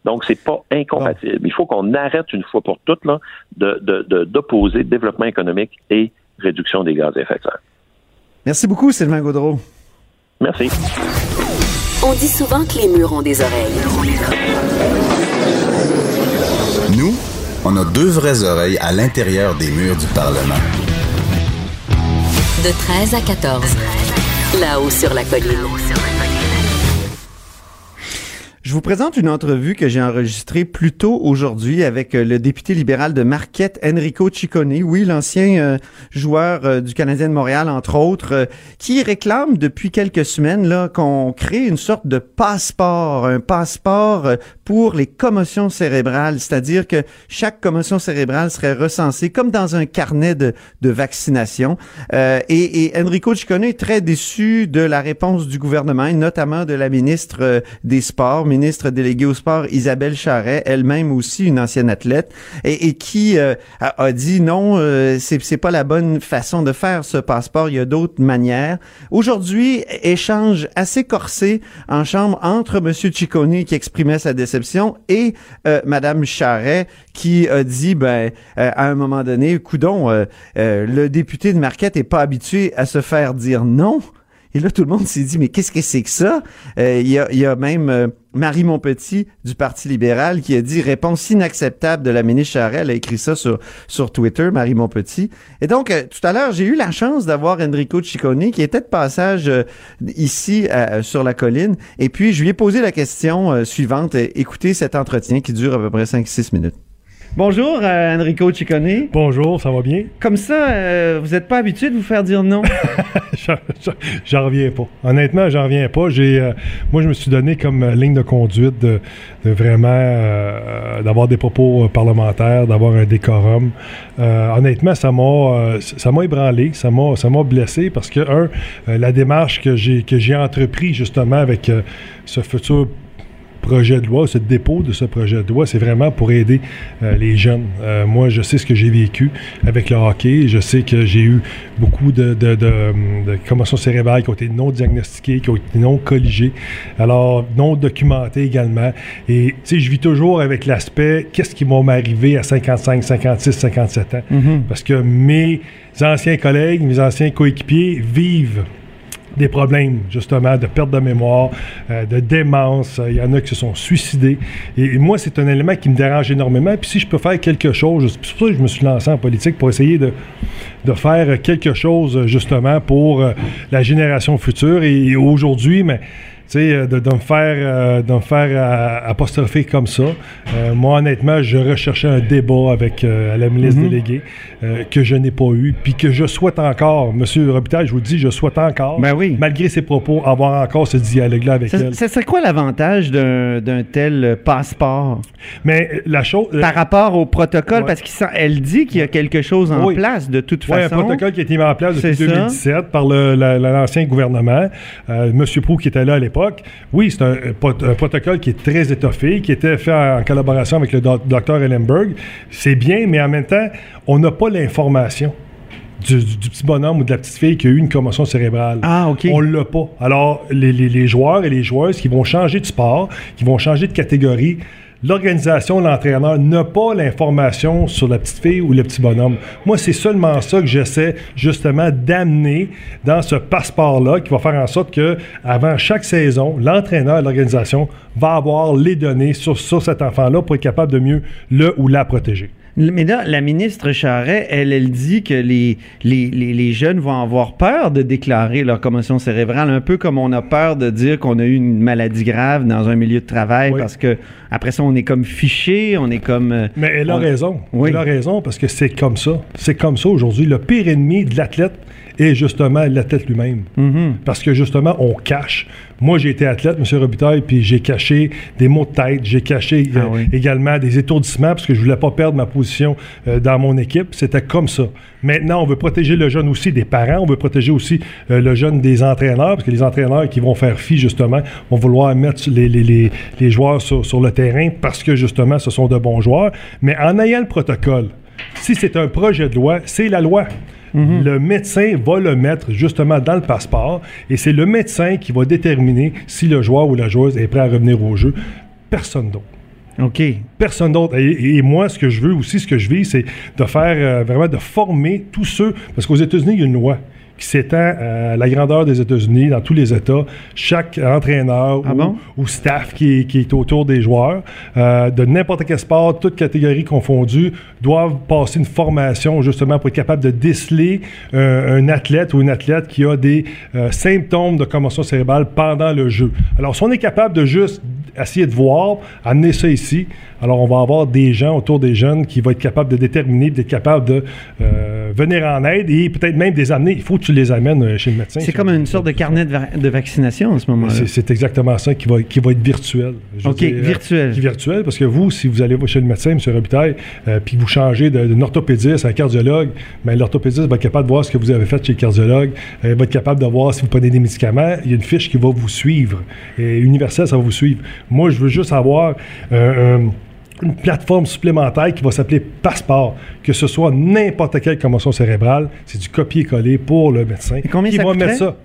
[SPEAKER 8] Donc, c'est pas incompatible. Il faut qu'on arrête une fois pour toutes là, de, de- de- d'opposer développement économique et réduction des gaz à effet de serre.
[SPEAKER 1] Merci beaucoup, Sylvain Gaudreau.
[SPEAKER 8] Merci.
[SPEAKER 7] On dit souvent que les murs ont des oreilles.
[SPEAKER 6] On a deux vraies oreilles à l'intérieur des murs du Parlement.
[SPEAKER 7] De 13 à 14. Là-haut sur la colline.
[SPEAKER 1] Je vous présente une entrevue que j'ai enregistrée plus tôt aujourd'hui avec euh, le député libéral de Marquette, Enrico Ciccone, oui, l'ancien euh, joueur euh, du Canadien de Montréal, entre autres, euh, qui réclame depuis quelques semaines là qu'on crée une sorte de passeport, un passeport pour les commotions cérébrales, c'est-à-dire que chaque commotion cérébrale serait recensée comme dans un carnet de, vaccination. Euh, et, et Enrico Ciccone est très déçu de la réponse du gouvernement, et notamment de la ministre euh, des Sports, ministre déléguée au sport Isabelle Charret, elle-même aussi une ancienne athlète, et, et qui euh, a, dit non, euh, c'est pas la bonne façon de faire ce passeport. Il y a d'autres manières. Aujourd'hui, échange assez corsé en chambre entre Monsieur Ciccone qui exprimait sa déception et euh, Madame Charret qui a dit ben euh, à un moment donné, coudon, euh, euh, le député de Marquette est pas habitué à se faire dire non. Et là, tout le monde s'est dit, mais qu'est-ce que c'est que ça? Euh, Il y, a, y a même euh, Marie Montpetit du Parti libéral qui a dit réponse inacceptable de la ministre Charest. Elle a écrit ça sur, sur Twitter, Marie Montpetit. Et donc, euh, tout à l'heure, j'ai eu la chance d'avoir Enrico Ciccone qui était de passage euh, ici euh, sur la colline. Et puis, je lui ai posé la question euh, suivante. Euh, Écoutez cet entretien qui dure à peu près 5-6 minutes. Bonjour, euh, Enrico Ciccone.
[SPEAKER 9] Bonjour, ça va bien?
[SPEAKER 1] Comme ça, euh, vous n'êtes pas habitué de vous faire dire non?
[SPEAKER 9] J'en- reviens pas. Honnêtement, j'en reviens pas. J'ai, euh, moi, je me suis donné comme euh, ligne de conduite de, de vraiment d'avoir des propos parlementaires, d'avoir un décorum. Honnêtement, ça m'a, ça m'a ébranlé, ça m'a, ça m'a blessé parce que un, la démarche que j'ai que j'ai entrepris justement avec ce futur projet de loi, ce dépôt de ce projet de loi, c'est vraiment pour aider euh, les jeunes. Euh, moi, je sais ce que j'ai vécu avec le hockey. Je sais que j'ai eu beaucoup de, de, de, de commotions cérébrales qui ont été non diagnostiquées, qui ont été non colligées, alors non documentées également. Et tu sais, je vis toujours avec l'aspect qu'est-ce qui va m'arriver à 55, 56, 57 ans? Parce que mes anciens collègues, mes anciens coéquipiers vivent des problèmes, justement, de perte de mémoire, euh, de démence. Il y en a qui se sont suicidés. Et, moi, c'est un élément qui me dérange énormément. Puis si je peux faire quelque chose, c'est pour ça que je me suis lancé en politique, pour essayer de, de faire quelque chose, justement, pour euh, la génération future. Et, aujourd'hui, mais sais, euh, de, de me faire, euh, de me faire euh, apostropher comme ça. Euh, moi, honnêtement, je recherchais un débat avec euh, la ministre
[SPEAKER 1] Mhm.
[SPEAKER 9] déléguée que je n'ai pas eu, puis que je souhaite encore, Monsieur Robitaille, je vous dis, je souhaite encore,
[SPEAKER 1] Ben oui.
[SPEAKER 9] malgré ses propos, avoir encore ce dialogue-là avec elle.
[SPEAKER 1] ça serait quoi l'avantage d'un tel passeport?
[SPEAKER 9] Mais la chose...
[SPEAKER 1] par rapport au protocole?
[SPEAKER 9] Ouais.
[SPEAKER 1] Parce qu'elle dit qu'il y a quelque chose en
[SPEAKER 9] Oui.
[SPEAKER 1] place de toute
[SPEAKER 9] Oui, un
[SPEAKER 1] façon.
[SPEAKER 9] protocole qui a été mis en place depuis
[SPEAKER 1] C'est ça.
[SPEAKER 9] 2017 par l'ancien gouvernement. Monsieur Proux qui était là à l'époque. Oui, c'est un, un protocole qui est très étoffé, qui était fait en, collaboration avec le doc- docteur Ellenberg. C'est bien, mais en même temps, on n'a pas l'information. Du, du- du petit bonhomme ou de la petite fille qui a eu une commotion cérébrale.
[SPEAKER 1] Ah, OK.
[SPEAKER 9] On l'a pas. Alors, les, les- les joueurs et les joueuses qui vont changer de sport, qui vont changer de catégorie, l'organisation, l'entraîneur n'a pas l'information sur la petite fille ou le petit bonhomme. Moi, c'est seulement ça que j'essaie justement d'amener dans ce passeport-là qui va faire en sorte que avant chaque saison, l'entraîneur et l'organisation va avoir les données sur, sur cet enfant-là pour être capable de mieux le ou la protéger.
[SPEAKER 1] Mais là, la ministre Charret, elle, elle dit que les, les, les, les jeunes vont avoir peur de déclarer leur commotion cérébrale, un peu comme on a peur de dire qu'on a eu une maladie grave dans un milieu de travail,
[SPEAKER 9] Oui.
[SPEAKER 1] parce que après ça, on est comme fiché, on est comme... euh,
[SPEAKER 9] Mais elle a
[SPEAKER 1] on-
[SPEAKER 9] raison.
[SPEAKER 1] Oui.
[SPEAKER 9] Elle a raison parce que c'est comme ça. C'est comme ça aujourd'hui. Le pire ennemi de l'athlète est justement l'athlète lui-même.
[SPEAKER 1] Mhm.
[SPEAKER 9] Parce que justement, on cache. Moi, j'ai été athlète, M. Robitaille, puis j'ai caché des maux de tête, j'ai caché
[SPEAKER 1] Ah
[SPEAKER 9] euh,
[SPEAKER 1] oui.
[SPEAKER 9] également des étourdissements parce que je voulais pas perdre ma position euh, dans mon équipe. C'était comme ça. Maintenant, on veut protéger le jeune aussi des parents, on veut protéger aussi euh, le jeune des entraîneurs, parce que les entraîneurs qui vont faire fi, justement, vont vouloir mettre les, les- les- les joueurs sur, sur le terrain parce que, justement, ce sont de bons joueurs. Mais en ayant le protocole, si c'est un projet de loi, c'est la loi. Le médecin va le mettre justement dans le passeport et c'est le médecin qui va déterminer si le joueur ou la joueuse est prêt à revenir au jeu. Personne d'autre.
[SPEAKER 1] OK.
[SPEAKER 9] Personne d'autre. Et, et moi, ce que je veux aussi, ce que je vis, c'est de faire euh, vraiment de former tous ceux. Parce qu'aux États-Unis, il y a une loi qui s'étend à la grandeur des États-Unis, dans tous les États. Chaque entraîneur
[SPEAKER 1] Ah
[SPEAKER 9] ou,
[SPEAKER 1] bon?
[SPEAKER 9] ou staff qui est, qui est autour des joueurs, euh, de n'importe quel sport, toutes catégories confondues, doivent passer une formation justement pour être capable de déceler euh, un athlète ou une athlète qui a des euh, symptômes de commotion cérébrale pendant le jeu. Alors, si on est capable de juste essayer de voir, amener ça ici, alors on va avoir des gens autour des jeunes qui vont être capables de déterminer, d'être capables de euh, venir en aide et peut-être même des amener. Il faut que tu les amènes euh, chez le médecin.
[SPEAKER 1] C'est comme une sorte de carnet de, va- de vaccination en ce moment-là.
[SPEAKER 9] C'est- exactement ça qui va, qui va être virtuel. Je
[SPEAKER 1] OK,
[SPEAKER 9] dire, euh,
[SPEAKER 1] virtuel.
[SPEAKER 9] virtuel, parce que vous, si vous allez chez le médecin, M. Robitaille, euh, puis vous changez d'un orthopédiste à un cardiologue, ben, l'orthopédiste va être capable de voir ce que vous avez fait chez le cardiologue, il va être capable de voir si vous prenez des médicaments. Il y a une fiche qui va vous suivre. Et universel, ça va vous suivre. Moi, je veux juste avoir un- une plateforme supplémentaire qui va s'appeler Passeport, que ce soit n'importe quelle commotion cérébrale, c'est du copier-coller pour le médecin.
[SPEAKER 1] Et combien
[SPEAKER 9] qui
[SPEAKER 1] ça
[SPEAKER 9] va mettre ça.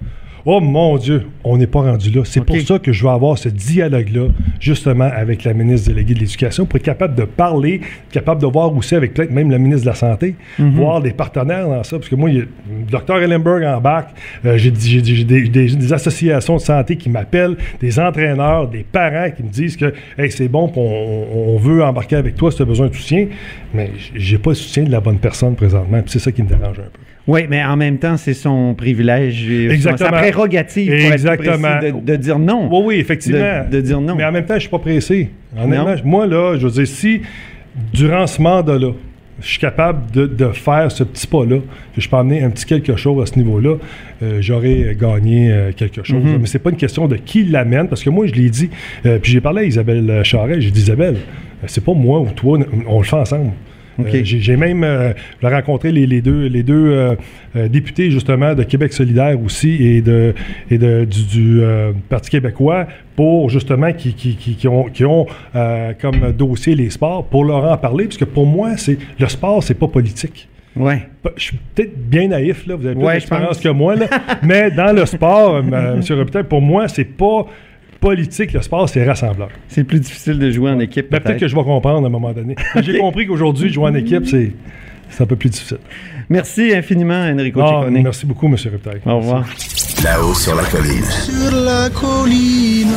[SPEAKER 9] Oh mon Dieu, on n'est pas rendu là. C'est pour ça que je veux avoir ce dialogue-là, justement, avec la ministre déléguée de l'Éducation, pour être capable de parler, capable de voir aussi avec peut-être même la ministre de la Santé,
[SPEAKER 1] Mhm.
[SPEAKER 9] voir des partenaires dans ça. Parce que moi, il y a le docteur Ellenberg en bac, euh, j'ai des, des- des associations de santé qui m'appellent, des entraîneurs, des parents qui me disent que hey, c'est bon, on, on veut embarquer avec toi si tu as besoin de soutien. Mais j'ai pas le soutien de la bonne personne présentement. c'est ça qui me dérange un peu.
[SPEAKER 1] Oui, mais en même temps, c'est son privilège,
[SPEAKER 9] Exactement.
[SPEAKER 1] sa prérogative pour être
[SPEAKER 9] Exactement.
[SPEAKER 1] précis, de, de dire non.
[SPEAKER 9] Oui, oui, effectivement.
[SPEAKER 1] De, de dire non.
[SPEAKER 9] Mais en même temps, je suis pas pressé. Honnêtement, moi, là, je veux dire, si durant ce mandat-là, je suis capable de, de faire ce petit pas-là, que je peux amener un petit quelque chose à ce niveau-là, euh, j'aurais gagné euh, quelque chose.
[SPEAKER 1] Mhm.
[SPEAKER 9] Mais c'est pas une question de qui l'amène, parce que moi, je l'ai dit, euh, puis j'ai parlé à Isabelle Charret, j'ai dit, Isabelle, c'est pas moi ou toi, on le fait ensemble. Euh, j'ai même euh, rencontré les, les deux, les deux euh, députés justement de Québec solidaire aussi et, de, et de, du, du, Parti québécois pour justement qui, qui, qui, qui ont, qui ont comme dossier les sports pour leur en parler parce que pour moi le sport c'est pas politique.
[SPEAKER 1] Ouais.
[SPEAKER 9] Je suis peut-être bien naïf là, vous avez plus
[SPEAKER 1] Ouais,
[SPEAKER 9] d'expérience que moi là, mais dans le sport, M. Robitaille, pour moi c'est pas politique, le sport c'est rassembleur.
[SPEAKER 1] C'est plus difficile de jouer en équipe.
[SPEAKER 9] Ben, peut-être que je vais comprendre à un moment donné. J'ai compris qu'aujourd'hui, jouer en équipe, c'est c'est un peu plus difficile.
[SPEAKER 1] Merci infiniment, Enrico
[SPEAKER 9] Ah,
[SPEAKER 1] Ciccone.
[SPEAKER 9] merci beaucoup, M. Reptaille.
[SPEAKER 1] Au revoir.
[SPEAKER 6] Là-haut sur la colline.
[SPEAKER 2] Sur la colline.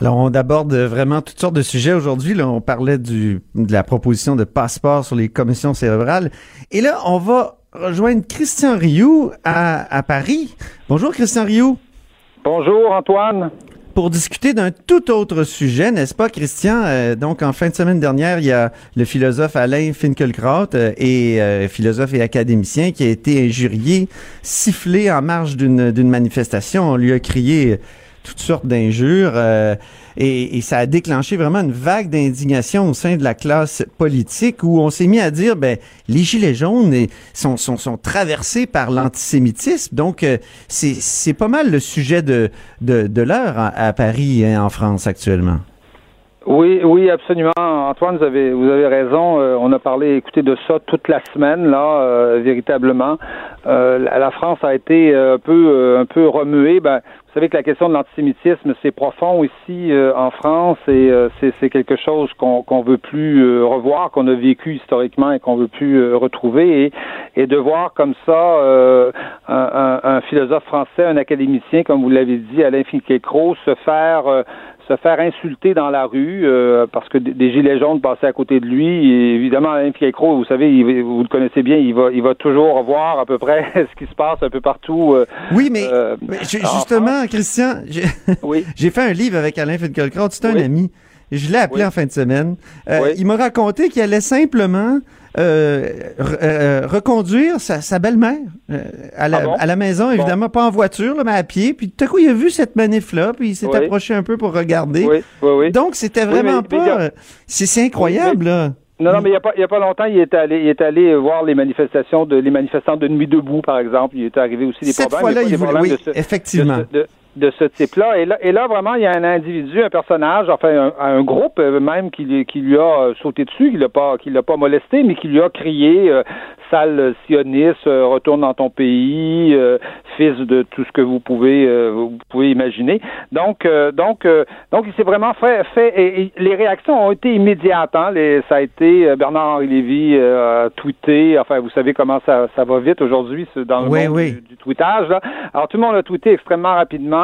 [SPEAKER 1] Alors, on aborde vraiment toutes sortes de sujets aujourd'hui. Là, on parlait du, de la proposition de passeport sur les commissions cérébrales. Et là, on va rejoindre Christian Rioux à, à Paris. Bonjour, Christian Rioux.
[SPEAKER 10] Bonjour, Antoine.
[SPEAKER 1] Pour discuter d'un tout autre sujet, n'est-ce pas, Christian? Euh, donc, en fin de semaine dernière, il y a le philosophe Alain Finkielkraut, euh, et euh, philosophe et académicien, qui a été injurié, sifflé en marge d'une d'une manifestation. On lui a crié toutes sortes d'injures euh, et, et ça a déclenché vraiment une vague d'indignation au sein de la classe politique où on s'est mis à dire ben les gilets jaunes sont, sont, sont traversés par l'antisémitisme donc euh, c'est c'est pas mal le sujet de de, de l'heure à, à Paris et en France actuellement.
[SPEAKER 10] Oui, oui, absolument. Antoine, vous avez, vous avez raison. Euh, on a parlé, écoutez, de ça toute la semaine, là, euh, véritablement. Euh, la, France a été un peu, un peu remuée. Ben, vous savez que la question de l'antisémitisme, c'est profond ici en France et c'est quelque chose qu'on qu'on veut plus revoir, qu'on a vécu historiquement et qu'on veut plus retrouver. Et, et, de voir comme ça un, un, un, philosophe français, un académicien, comme vous l'avez dit, Alain Finkielkraut, se faire se faire insulter dans la rue euh, parce que des gilets jaunes passaient à côté de lui. Et évidemment, Alain Fiecro, vous savez, vous le connaissez bien, il va, il va toujours voir à peu près ce qui se passe un peu partout.
[SPEAKER 1] Euh, oui, mais, euh, justement, Christian, j'ai fait un livre avec Alain Finkielkraut, c'est un ami. Je l'ai appelé en fin de semaine. Il m'a raconté qu'il allait simplement euh, euh, reconduire sa, belle-mère euh, à, la, ah à la maison, évidemment, pas en voiture, mais à pied. Puis tout à coup, il a vu cette manif-là, puis il s'est approché un peu pour regarder. Donc, c'était vraiment pas... C'est incroyable, là.
[SPEAKER 10] Non, non, mais il n'y a, pas, il y a pas longtemps, il est allé, il est allé voir les manifestations de les manifestants de Nuit debout, par exemple. Il est arrivé aussi des
[SPEAKER 1] Cette
[SPEAKER 10] problèmes.
[SPEAKER 1] Cette fois-là, il voulait, oui, effectivement
[SPEAKER 10] de ce type-là. Et là, et là, vraiment, il y a un individu, un personnage, enfin un, un groupe euh, même qui, qui lui a euh, sauté dessus, qui l'a pas, qui l'a pas molesté, mais qui lui a crié euh, sale sioniste, retourne dans ton pays, fils de tout ce que vous pouvez, vous pouvez imaginer. Donc, donc, donc, il s'est vraiment fait, fait et, les réactions ont été immédiates. Hein, les, ça a été Bernard-Henri Lévy a tweeté. Enfin, vous savez comment ça, ça va vite aujourd'hui dans le monde Du, du tweetage. Là. Alors, tout le monde a tweeté extrêmement rapidement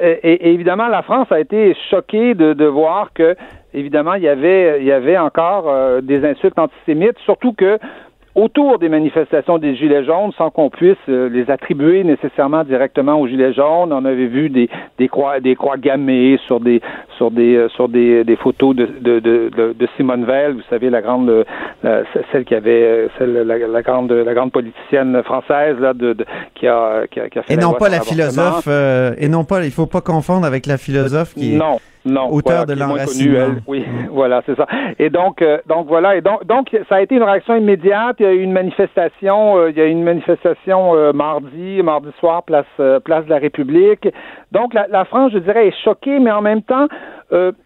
[SPEAKER 10] et, évidemment, la France a été choquée de, voir que, évidemment, il y avait, il y avait encore euh, des insultes antisémites, surtout que autour des manifestations des Gilets jaunes sans qu'on puisse euh, les attribuer nécessairement directement aux Gilets jaunes. On avait vu des, des croix des croix gammées sur des sur des euh, sur des, des photos de, de, de, de, Simone Veil, vous savez la grande celle qui avait euh, celle la, grande la grande politicienne française là de, qui a qui a, qui a fait
[SPEAKER 1] et non pas la philosophe et non pas il faut pas confondre avec la philosophe qui
[SPEAKER 10] non non,
[SPEAKER 1] auteur de l'enracinement.
[SPEAKER 10] Oui, voilà, c'est ça. Et donc, euh, donc voilà. Et donc, donc, ça a été une réaction immédiate. Il y a eu une manifestation. Euh, il y a eu une manifestation euh, mardi, mardi soir, place, place de la République. Donc, la, la, France, je dirais, est choquée, mais en même temps,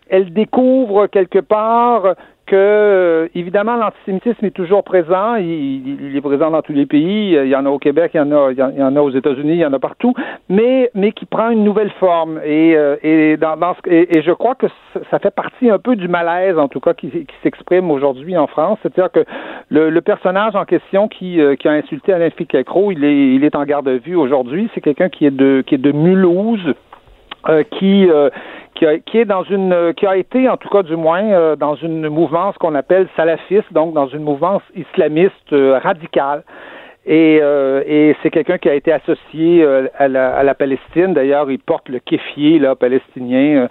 [SPEAKER 10] elle découvre quelque part que, euh, évidemment, l'antisémitisme est toujours présent. Il, est présent dans tous les pays. Il y en a au Québec, il y en a, il y en a aux États-Unis, il y en a partout, mais, mais qui prend une nouvelle forme. Et, euh, et, dans, dans et, je crois que ça fait partie un peu du malaise, en tout cas, qui, s'exprime aujourd'hui en France. C'est-à-dire que le, personnage en question qui, euh, qui a insulté Alain Ficacro, il est, il est en garde à vue aujourd'hui. C'est quelqu'un qui est de, qui est de Mulhouse. qui qui a, qui est dans une, qui a été en tout cas du moins euh, dans une mouvance qu'on appelle salafiste, donc dans une mouvance islamiste euh, radicale. Et, euh, et c'est quelqu'un qui a été associé à, la, à, la, Palestine. D'ailleurs, il porte le kéfier là, palestinien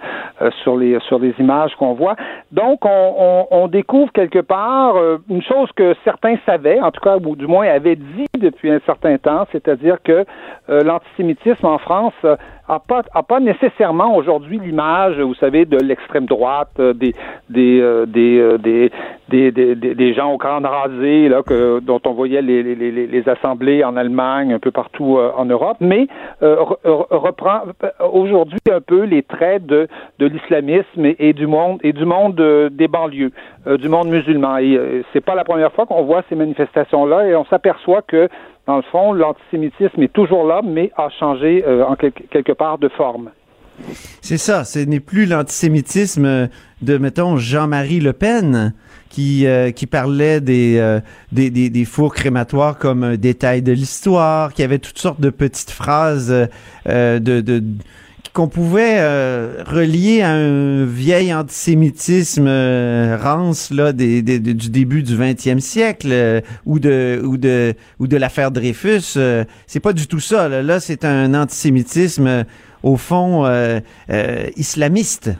[SPEAKER 10] sur les sur les images qu'on voit. Donc, on, on, on, découvre quelque part une chose que certains savaient, en tout cas, ou du moins avaient dit depuis un certain temps, c'est-à-dire que l'antisémitisme en France a pas, a pas nécessairement aujourd'hui l'image, vous savez, de l'extrême droite, euh, des, des, euh, euh, des, des, des, des, des, gens au crâne rasé, là, que, dont on voyait les, les, les, assemblées en Allemagne, un peu partout en Europe, mais reprend aujourd'hui un peu les traits de, de l'islamisme et, du monde et du monde des banlieues, du monde musulman. Et c'est pas la première fois qu'on voit ces manifestations-là et on s'aperçoit que dans le fond, l'antisémitisme est toujours là, mais a changé euh, en quelque part de forme.
[SPEAKER 1] C'est ça, ce n'est plus l'antisémitisme de, mettons, Jean-Marie Le Pen qui, euh, qui parlait des, euh, des, des, des, fours crématoires comme un détail de l'histoire, qui avait toutes sortes de petites phrases de, de qu'on pouvait euh, relier à un vieil antisémitisme euh, rance là du début du 20e siècle euh, ou de ou de ou de l'affaire Dreyfus c'est pas du tout ça là, là c'est un antisémitisme au fond islamiste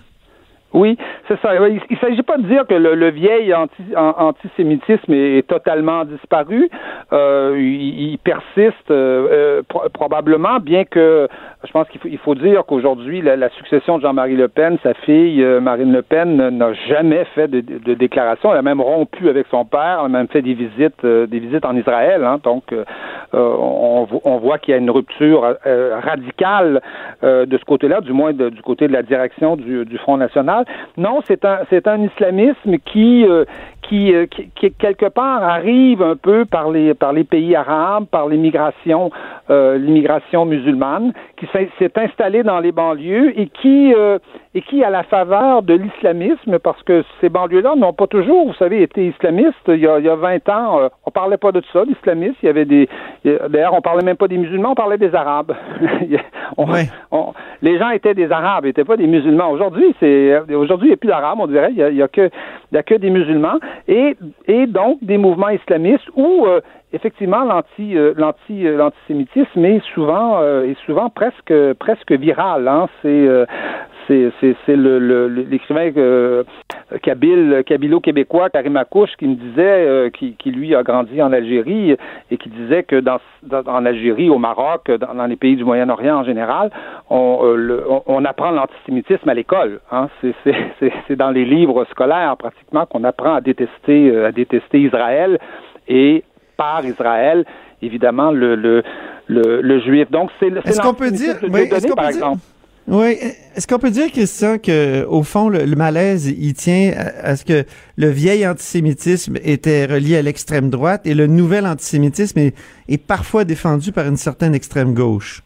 [SPEAKER 10] oui, c'est ça. Il ne s'agit pas de dire que le, vieil anti, antisémitisme est, totalement disparu. Euh, il, persiste euh, euh, probablement, bien que je pense qu'il faut, il faut dire qu'aujourd'hui, la, succession de Jean-Marie Le Pen, sa fille Marine Le Pen, n'a jamais fait de, de, déclaration. Elle a même rompu avec son père, elle a même fait des visites, des visites en Israël. Hein, donc, on, on, voit qu'il y a une rupture radicale de ce côté-là, du moins du côté de la direction du, du Front National. Non, c'est un, c'est un islamisme qui, euh, qui, euh, qui, qui, quelque part arrive un peu par les, par les pays arabes, par l'immigration euh, l'immigration musulmane, qui s'est installée dans les banlieues et qui, euh, et qui, à la faveur de l'islamisme, parce que ces banlieues-là n'ont pas toujours, vous savez, été islamistes. Il y a, il y a 20 ans, euh, on parlait pas de ça, l'islamisme. Il y avait des, d'ailleurs, on parlait même pas des musulmans, on parlait des arabes. On- on- les gens étaient des arabes, ils n'étaient pas des musulmans. Aujourd'hui, c'est, aujourd'hui, il n'y a plus d'arabes, on dirait. Il y a, il y a que, il y a que des musulmans et, et donc des mouvements islamistes où euh, effectivement l'anti euh, l'anti euh, l'antisémitisme est souvent euh, est souvent presque presque viral hein. c'est c'est c'est c'est le le- l'écrivain euh, kabyle kabilo-québécois Karim Akouche qui me disait euh, qui qui lui a grandi en Algérie et qui disait que dans, dans- en Algérie au Maroc dans, les pays du Moyen-Orient en général on euh, on, apprend l'antisémitisme à l'école hein. c'est c'est dans les livres scolaires pratiquement qu'on apprend à détester à détester Israël et par Israël, évidemment, le, le, le, le juif. Donc, c'est
[SPEAKER 1] Est-ce qu'on peut dire, oui, est-ce qu'on
[SPEAKER 10] par
[SPEAKER 1] peut dire-
[SPEAKER 10] exemple.
[SPEAKER 1] Oui, est-ce qu'on peut dire, Christian, que au fond, le, le malaise, il tient à, à ce que le vieil antisémitisme était relié à l'extrême droite et le nouvel antisémitisme est, est parfois défendu par une certaine extrême gauche?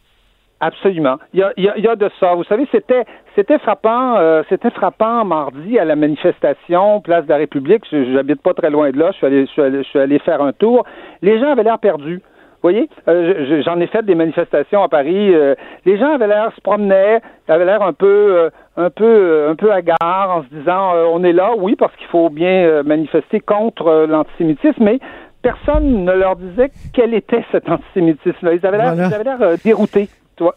[SPEAKER 10] Absolument. Il y a, il y a, il y a de ça. Vous savez, c'était c'était frappant, euh, c'était frappant mardi à la manifestation Place de la République. J'habite pas très loin de là. Je suis allé, je suis allé, je suis allé faire un tour. Les gens avaient l'air perdus. Vous voyez, Euh, je- je- j'en ai fait des manifestations à Paris. euh, les gens avaient l'air se promenaient, avaient l'air un peu, un peu, un peu hagards en se disant, on est là, oui, parce qu'il faut bien manifester contre l'antisémitisme, mais personne ne leur disait quel était cet antisémitisme-là. Ils avaient l'air,
[SPEAKER 1] Voilà.
[SPEAKER 10] ils avaient l'air déroutés. Vous?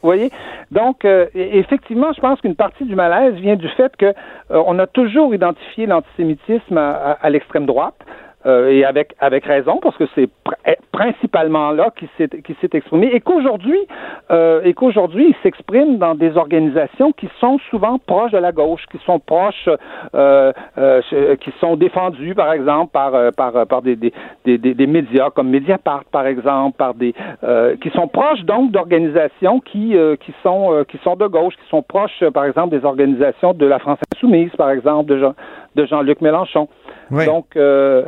[SPEAKER 10] Donc, euh, effectivement, je pense qu'une partie du malaise vient du fait que euh, on a toujours identifié l'antisémitisme à- à l'extrême droite. Euh, et avec avec raison parce que c'est pr- eh, principalement là qui s'est qui s'est exprimé et qu'aujourd'hui euh, et qu'aujourd'hui il s'exprime dans des organisations qui sont souvent proches de la gauche qui sont proches euh, euh, che- qui sont défendues par exemple par euh, par euh, par des des, des, des- des médias comme Mediapart par exemple par des euh, qui sont proches donc d'organisations qui euh, qui sont euh, qui sont de gauche qui sont proches euh, par exemple des organisations de la France insoumise par exemple de Jean de Jean-Luc Mélenchon
[SPEAKER 1] Ouais.
[SPEAKER 10] donc euh,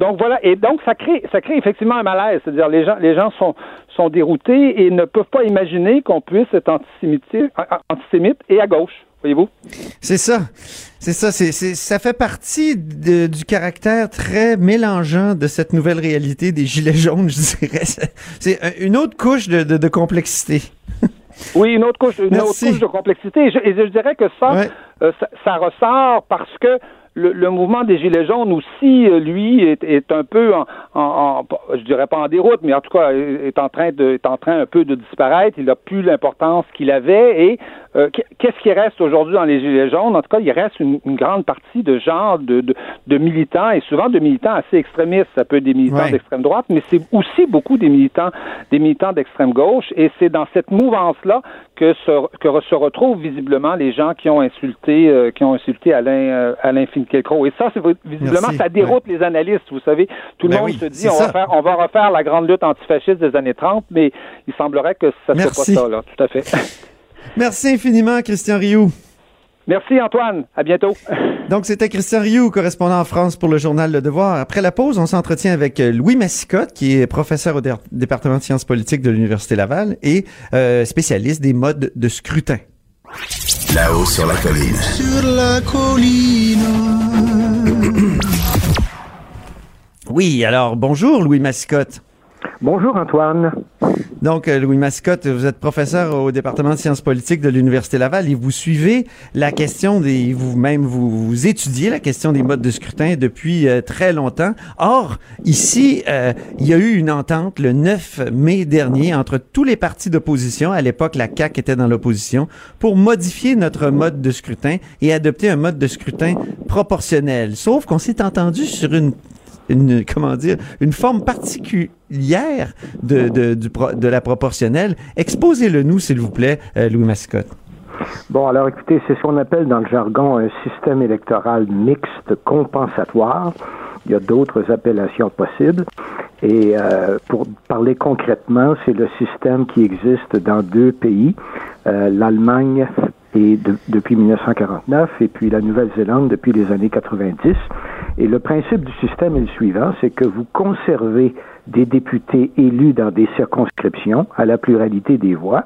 [SPEAKER 10] donc voilà, et donc ça crée, ça crée effectivement un malaise, c'est-à-dire les gens, les gens sont, sont déroutés et ne peuvent pas imaginer qu'on puisse être antisémite, et à gauche, voyez-vous?
[SPEAKER 1] C'est ça. C'est ça. C'est, ça fait partie de- du caractère très mélangeant de cette nouvelle réalité des Gilets jaunes, je dirais. C'est- C'est un- une autre couche de, de- de complexité.
[SPEAKER 10] Oui, une autre couche, une
[SPEAKER 1] Merci.
[SPEAKER 10] autre couche de complexité. Et je, et je dirais que ça,
[SPEAKER 1] Ouais.
[SPEAKER 10] euh, ça, ça ressort parce que le, le mouvement des Gilets jaunes aussi, euh, lui, est, est un peu en, en, en- je dirais pas en déroute, mais en tout cas est en train de, est en train un peu de disparaître. Il a plus l'importance qu'il avait. Et euh, qu- qu'est-ce qui reste aujourd'hui dans les Gilets jaunes? En tout cas, il reste une, une grande partie de gens, de, de, de militants et souvent de militants assez extrémistes. Ça peut être des militants
[SPEAKER 1] Ouais.
[SPEAKER 10] d'extrême droite, mais c'est aussi beaucoup des militants, des militants d'extrême gauche. Et c'est dans cette mouvance-là que se, que se retrouvent visiblement les gens qui ont insulté, euh, qui ont insulté Alain, euh, Alain Et ça, c'est visiblement,
[SPEAKER 1] Merci.
[SPEAKER 10] ça déroute les analystes. Vous savez, tout le
[SPEAKER 1] Ben
[SPEAKER 10] monde
[SPEAKER 1] oui,
[SPEAKER 10] se dit, on
[SPEAKER 1] ça.
[SPEAKER 10] va faire, on va refaire la grande lutte antifasciste des années 30, mais il semblerait que ça ne soit pas ça, là. Tout à fait.
[SPEAKER 1] Merci infiniment, Christian Rioux.
[SPEAKER 10] Merci, Antoine. À bientôt.
[SPEAKER 1] Donc, c'était Christian Rioux, correspondant en France pour le journal Le Devoir. Après la pause, on s'entretient avec euh, Louis Massicotte, qui est professeur au dé- département de sciences politiques de l'Université Laval et euh, spécialiste des modes de scrutin.
[SPEAKER 6] Là-haut sur la colline.
[SPEAKER 2] Sur la colline.
[SPEAKER 1] Oui, alors bonjour Louis Massicotte.
[SPEAKER 11] Bonjour Antoine.
[SPEAKER 1] Donc, euh, Louis Mascotte, vous êtes professeur au département de sciences politiques de l'Université Laval et vous suivez la question des, vous-même, vous, étudiez la question des modes de scrutin depuis euh, très longtemps. Or, ici, euh, il y a eu une entente le 9 mai dernier entre tous les partis d'opposition. À l'époque, la CAQ était dans l'opposition pour modifier notre mode de scrutin et adopter un mode de scrutin proportionnel. Sauf qu'on s'est entendu sur une une comment dire une forme particulière de, de, du pro- de la proportionnelle. Exposez-le nous, s'il vous plaît, euh, Louis Mascotte.
[SPEAKER 11] Bon, alors écoutez, c'est ce qu'on appelle dans le jargon un système électoral mixte compensatoire. Il y a d'autres appellations possibles. Et euh, pour parler concrètement, c'est le système qui existe dans deux pays, euh, l'Allemagne depuis 1949, et puis la Nouvelle-Zélande depuis les années 90. Et le principe du système est le suivant, c'est que vous conservez des députés élus dans des circonscriptions à la pluralité des voix,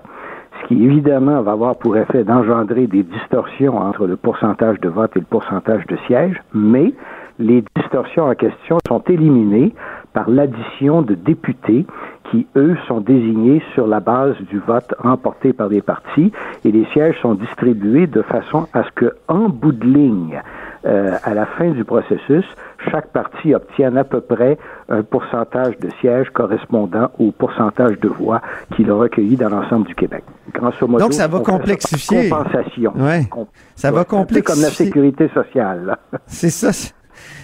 [SPEAKER 11] ce qui évidemment va avoir pour effet d'engendrer des distorsions entre le pourcentage de vote et le pourcentage de sièges, mais les distorsions en question sont éliminées par l'addition de députés qui, eux, sont désignés sur la base du vote remporté par des partis et les sièges sont distribués de façon à ce que, en bout de ligne, euh, à la fin du processus, chaque parti obtienne à peu près un pourcentage de sièges correspondant au pourcentage de voix qu'il a recueilli dans l'ensemble du Québec. Modo,
[SPEAKER 1] Donc, ça va complexifier.
[SPEAKER 11] Compensation.
[SPEAKER 1] Ouais.
[SPEAKER 11] Com-
[SPEAKER 1] Ça va complexifier.
[SPEAKER 11] comme la sécurité sociale.
[SPEAKER 1] C'est ça.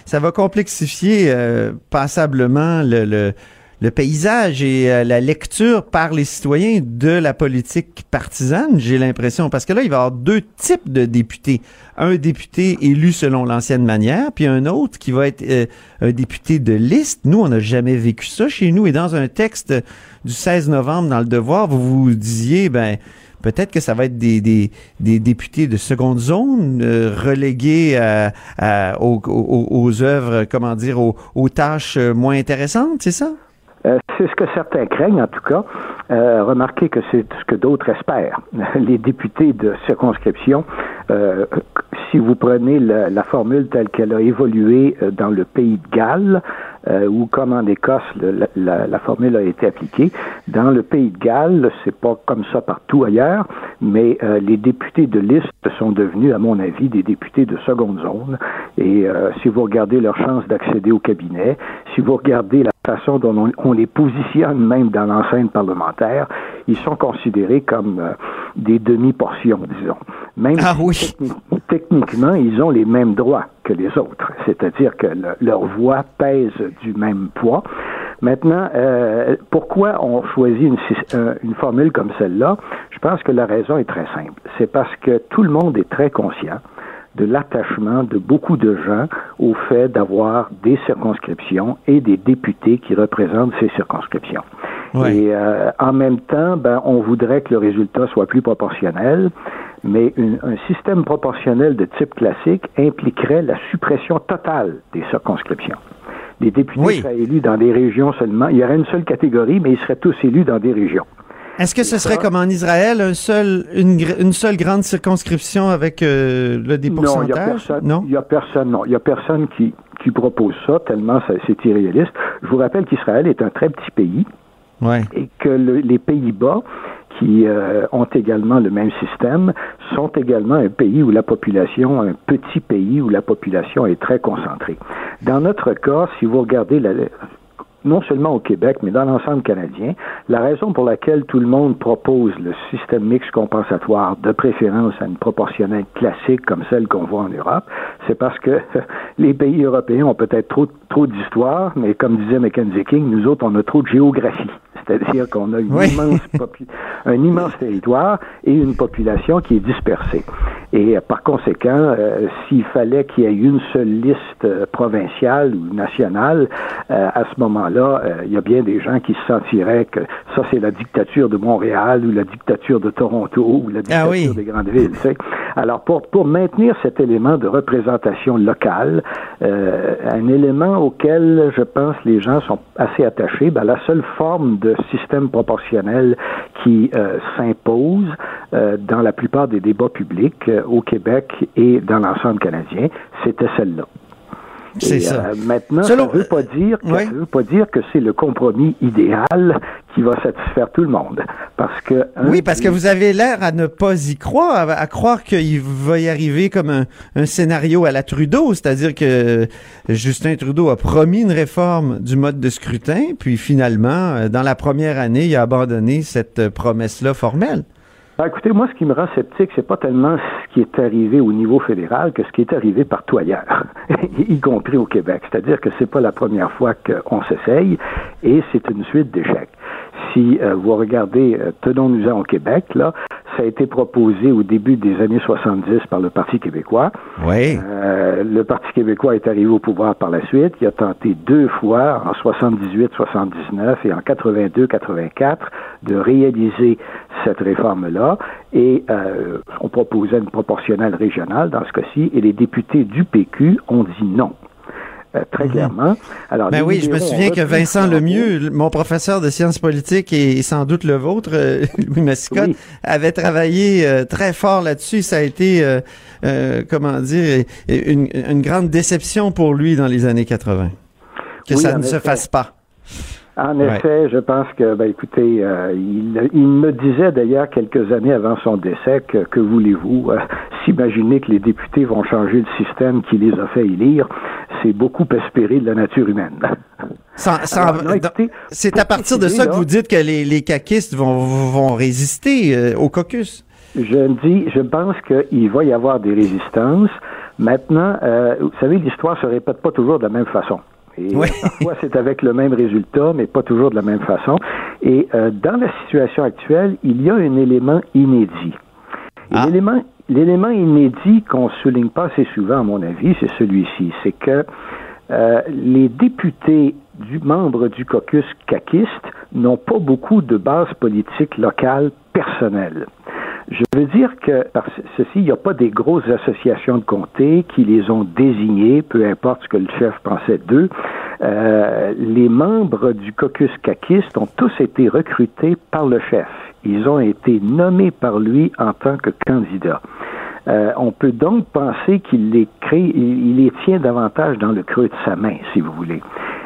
[SPEAKER 1] Ça va complexifier euh, passablement le, le, le paysage et euh, la lecture par les citoyens de la politique partisane, j'ai l'impression. Parce que là, il va y avoir deux types de députés. Un député élu selon l'ancienne manière, puis un autre qui va être euh, un député de liste. Nous, on n'a jamais vécu ça chez nous. Et dans un texte du 16 novembre dans le Devoir, vous vous disiez, ben peut-être que ça va être des, des, des députés de seconde zone euh, relégués aux, aux- aux œuvres, comment dire, aux, aux tâches euh, moins intéressantes, c'est ça?
[SPEAKER 11] Euh, c'est ce que certains craignent, en tout cas. Euh, remarquez que c'est ce que d'autres espèrent. Les députés de circonscription, euh, si vous prenez la, la formule telle qu'elle a évolué euh, dans le pays de Galles, euh, ou comme en Écosse, la- la formule a été appliquée, dans le pays de Galles, c'est pas comme ça partout ailleurs, mais euh, les députés de liste sont devenus, à mon avis, des députés de seconde zone. Et euh, si vous regardez leur chance d'accéder au cabinet, si vous regardez la façon dont on, on les positionne même dans l'enceinte parlementaire, ils sont considérés comme euh, des demi-portions, disons. Même
[SPEAKER 1] Ah
[SPEAKER 11] si
[SPEAKER 1] oui.
[SPEAKER 11] techni- techniquement, ils ont les mêmes droits que les autres, c'est-à-dire que le- leur voix pèse du même poids. Maintenant, euh, pourquoi on choisit une formule comme celle-là? Je pense que la raison est très simple. C'est parce que tout le monde est très conscient de l'attachement de beaucoup de gens au fait d'avoir des circonscriptions et des députés qui représentent ces circonscriptions.
[SPEAKER 1] Ouais.
[SPEAKER 11] Et euh, en même temps, ben, on voudrait que le résultat soit plus proportionnel, mais une- un système proportionnel de type classique impliquerait la suppression totale des circonscriptions. Les députés
[SPEAKER 1] Oui.
[SPEAKER 11] seraient élus dans des régions seulement. Il y aurait une seule catégorie, mais ils seraient tous élus dans des régions.
[SPEAKER 1] Est-ce que ce serait comme en Israël, un seul, une, seule grande circonscription avec euh, le des
[SPEAKER 11] Non, il n'y a
[SPEAKER 1] pourcentages?
[SPEAKER 11] personne.
[SPEAKER 1] Non?
[SPEAKER 11] Il y a personne. Non, il y a personne qui qui propose ça tellement c'est irréaliste. Je vous rappelle qu'Israël est un très petit pays
[SPEAKER 1] Ouais.
[SPEAKER 11] et que le- les Pays-Bas, qui euh, ont également le même système, sont également un pays où la population, un petit pays où la population est très concentrée. Dans notre cas, si vous regardez la, non seulement au Québec, mais dans l'ensemble canadien, la raison pour laquelle tout le monde propose le système mixte compensatoire de préférence à une proportionnelle classique comme celle qu'on voit en Europe, c'est parce que les pays européens ont peut-être trop, trop d'histoire, mais comme disait Mackenzie King, nous autres, on a trop de géographie. C'est-à-dire qu'on a une
[SPEAKER 1] Oui.
[SPEAKER 11] immense un immense territoire et une population qui est dispersée. Et euh, par conséquent, euh, s'il fallait qu'il y ait une seule liste euh, provinciale ou nationale, à ce moment-là, il y a bien des gens qui se sentiraient que ça, c'est la dictature de Montréal ou la dictature de Toronto ou la dictature
[SPEAKER 1] Ah oui.
[SPEAKER 11] des grandes villes. tu sais. Alors, pour, pour maintenir cet élément de représentation locale, euh, un élément auquel je pense les gens sont assez attachés, ben, la seule forme de système proportionnel qui euh, s'impose euh, dans la plupart des débats publics euh, au Québec et dans l'ensemble canadien, c'était celle-là.
[SPEAKER 1] C'est ça.
[SPEAKER 11] euh, maintenant,
[SPEAKER 1] Selon-
[SPEAKER 11] ça ne veut pas dire que
[SPEAKER 1] Oui.
[SPEAKER 11] ça veut pas dire que c'est le compromis idéal qui va satisfaire tout le monde, parce que
[SPEAKER 1] Oui, parce que vous avez l'air à ne pas y croire, à, à croire qu'il va y arriver comme un, un scénario à la Trudeau, c'est-à-dire que Justin Trudeau a promis une réforme du mode de scrutin, puis finalement, euh, dans la première année, il a abandonné cette euh, promesse-là formelle.
[SPEAKER 11] Ben, écoutez, moi, ce qui me rend sceptique, c'est pas tellement ce qui est arrivé au niveau fédéral que ce qui est arrivé partout ailleurs, y compris au Québec. C'est-à-dire que c'est pas la première fois qu'on s'essaye et c'est une suite d'échecs. Si euh, vous regardez euh, Tenons-nous-en au Québec, là, ça a été proposé au début des années 70 par le Parti québécois.
[SPEAKER 1] Oui.
[SPEAKER 11] Euh, le Parti québécois est arrivé au pouvoir par la suite. Il a tenté deux fois, en 78-79 et en 82-84, de réaliser cette réforme-là et euh, on proposait une proportionnelle régionale dans ce cas-ci et les députés du PQ ont dit non. Euh, très
[SPEAKER 1] Mhm.
[SPEAKER 11] clairement. Alors,
[SPEAKER 1] Ben oui, je me souviens que Vincent. Lemieux, mon professeur de sciences politiques et sans doute le vôtre, euh, Louis Mascotte, avait travaillé euh, très fort là-dessus. Ça a été, euh, euh, comment dire, une, une grande déception pour lui dans les années 80. Que
[SPEAKER 11] Oui,
[SPEAKER 1] ça ne se fasse pas.
[SPEAKER 11] En
[SPEAKER 1] Ouais.
[SPEAKER 11] effet, je pense que, ben, écoutez, euh, il, il me disait d'ailleurs quelques années avant son décès que, que voulez-vous, euh, s'imaginer que les députés vont changer le système qui les a fait élire, c'est beaucoup espérer de la nature humaine.
[SPEAKER 1] C'est à partir de ça que vous dites que les, les caquistes vont, vont résister euh, au caucus.
[SPEAKER 11] Je me dis, je pense qu'il va y avoir des résistances. Maintenant, euh, vous savez, l'histoire se répète pas toujours de la même façon. Et
[SPEAKER 1] Oui.
[SPEAKER 11] euh, parfois, c'est avec le même résultat, mais pas toujours de la même façon. Et euh, dans la situation actuelle, il y a un élément inédit.
[SPEAKER 1] Ah.
[SPEAKER 11] L'élément, l'élément inédit qu'on souligne pas assez souvent, à mon avis, c'est celui-ci. C'est que euh, les députés du membre du caucus caquiste n'ont pas beaucoup de base politique locale personnelle. Je veux dire que par ce- ceci, il n'y a pas des grosses associations de comté qui les ont désignés, peu importe ce que le chef pensait d'eux. Euh, les membres du caucus caquiste ont tous été recrutés par le chef. Ils ont été nommés par lui en tant que candidats. Euh, on peut donc penser qu'il les crée, il, il les tient davantage dans le creux de sa main, si vous voulez.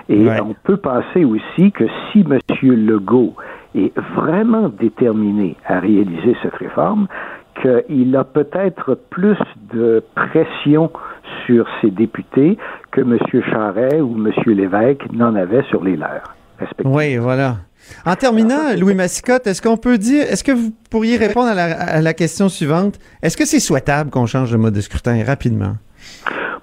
[SPEAKER 11] Et
[SPEAKER 1] Ouais.
[SPEAKER 11] on peut penser aussi que si M. Legault est vraiment déterminé à réaliser cette réforme, qu'il a peut-être plus de pression sur ses députés que M. Charret ou M. Lévesque n'en avait sur les leurs. respectivement.
[SPEAKER 1] Oui, voilà. En terminant, Louis Massicotte, est-ce qu'on peut dire, est-ce que vous pourriez répondre à la, à la question suivante? Est-ce que c'est souhaitable qu'on change de mode de scrutin rapidement?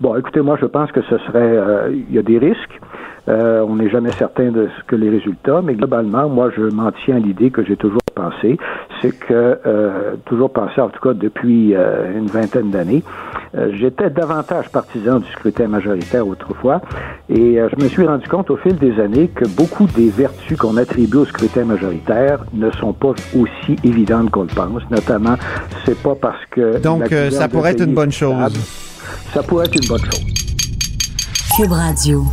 [SPEAKER 11] Bon, écoutez, moi, je pense que ce serait. euh, Il y a des risques. Euh, on n'est jamais certain de ce que les résultats, mais globalement, moi, je m'en tiens à l'idée que j'ai toujours pensé, c'est que, euh, toujours pensé, en tout cas depuis euh, une vingtaine d'années, euh, j'étais davantage partisan du scrutin majoritaire autrefois, et euh, je me suis rendu compte au fil des années que beaucoup des vertus qu'on attribue au scrutin majoritaire ne sont pas aussi évidentes qu'on le pense, notamment, c'est pas parce que...
[SPEAKER 1] Donc, euh, ça pourrait être une bonne
[SPEAKER 11] stable.
[SPEAKER 1] chose.
[SPEAKER 11] Ça pourrait être une bonne chose.
[SPEAKER 7] Cube Radio.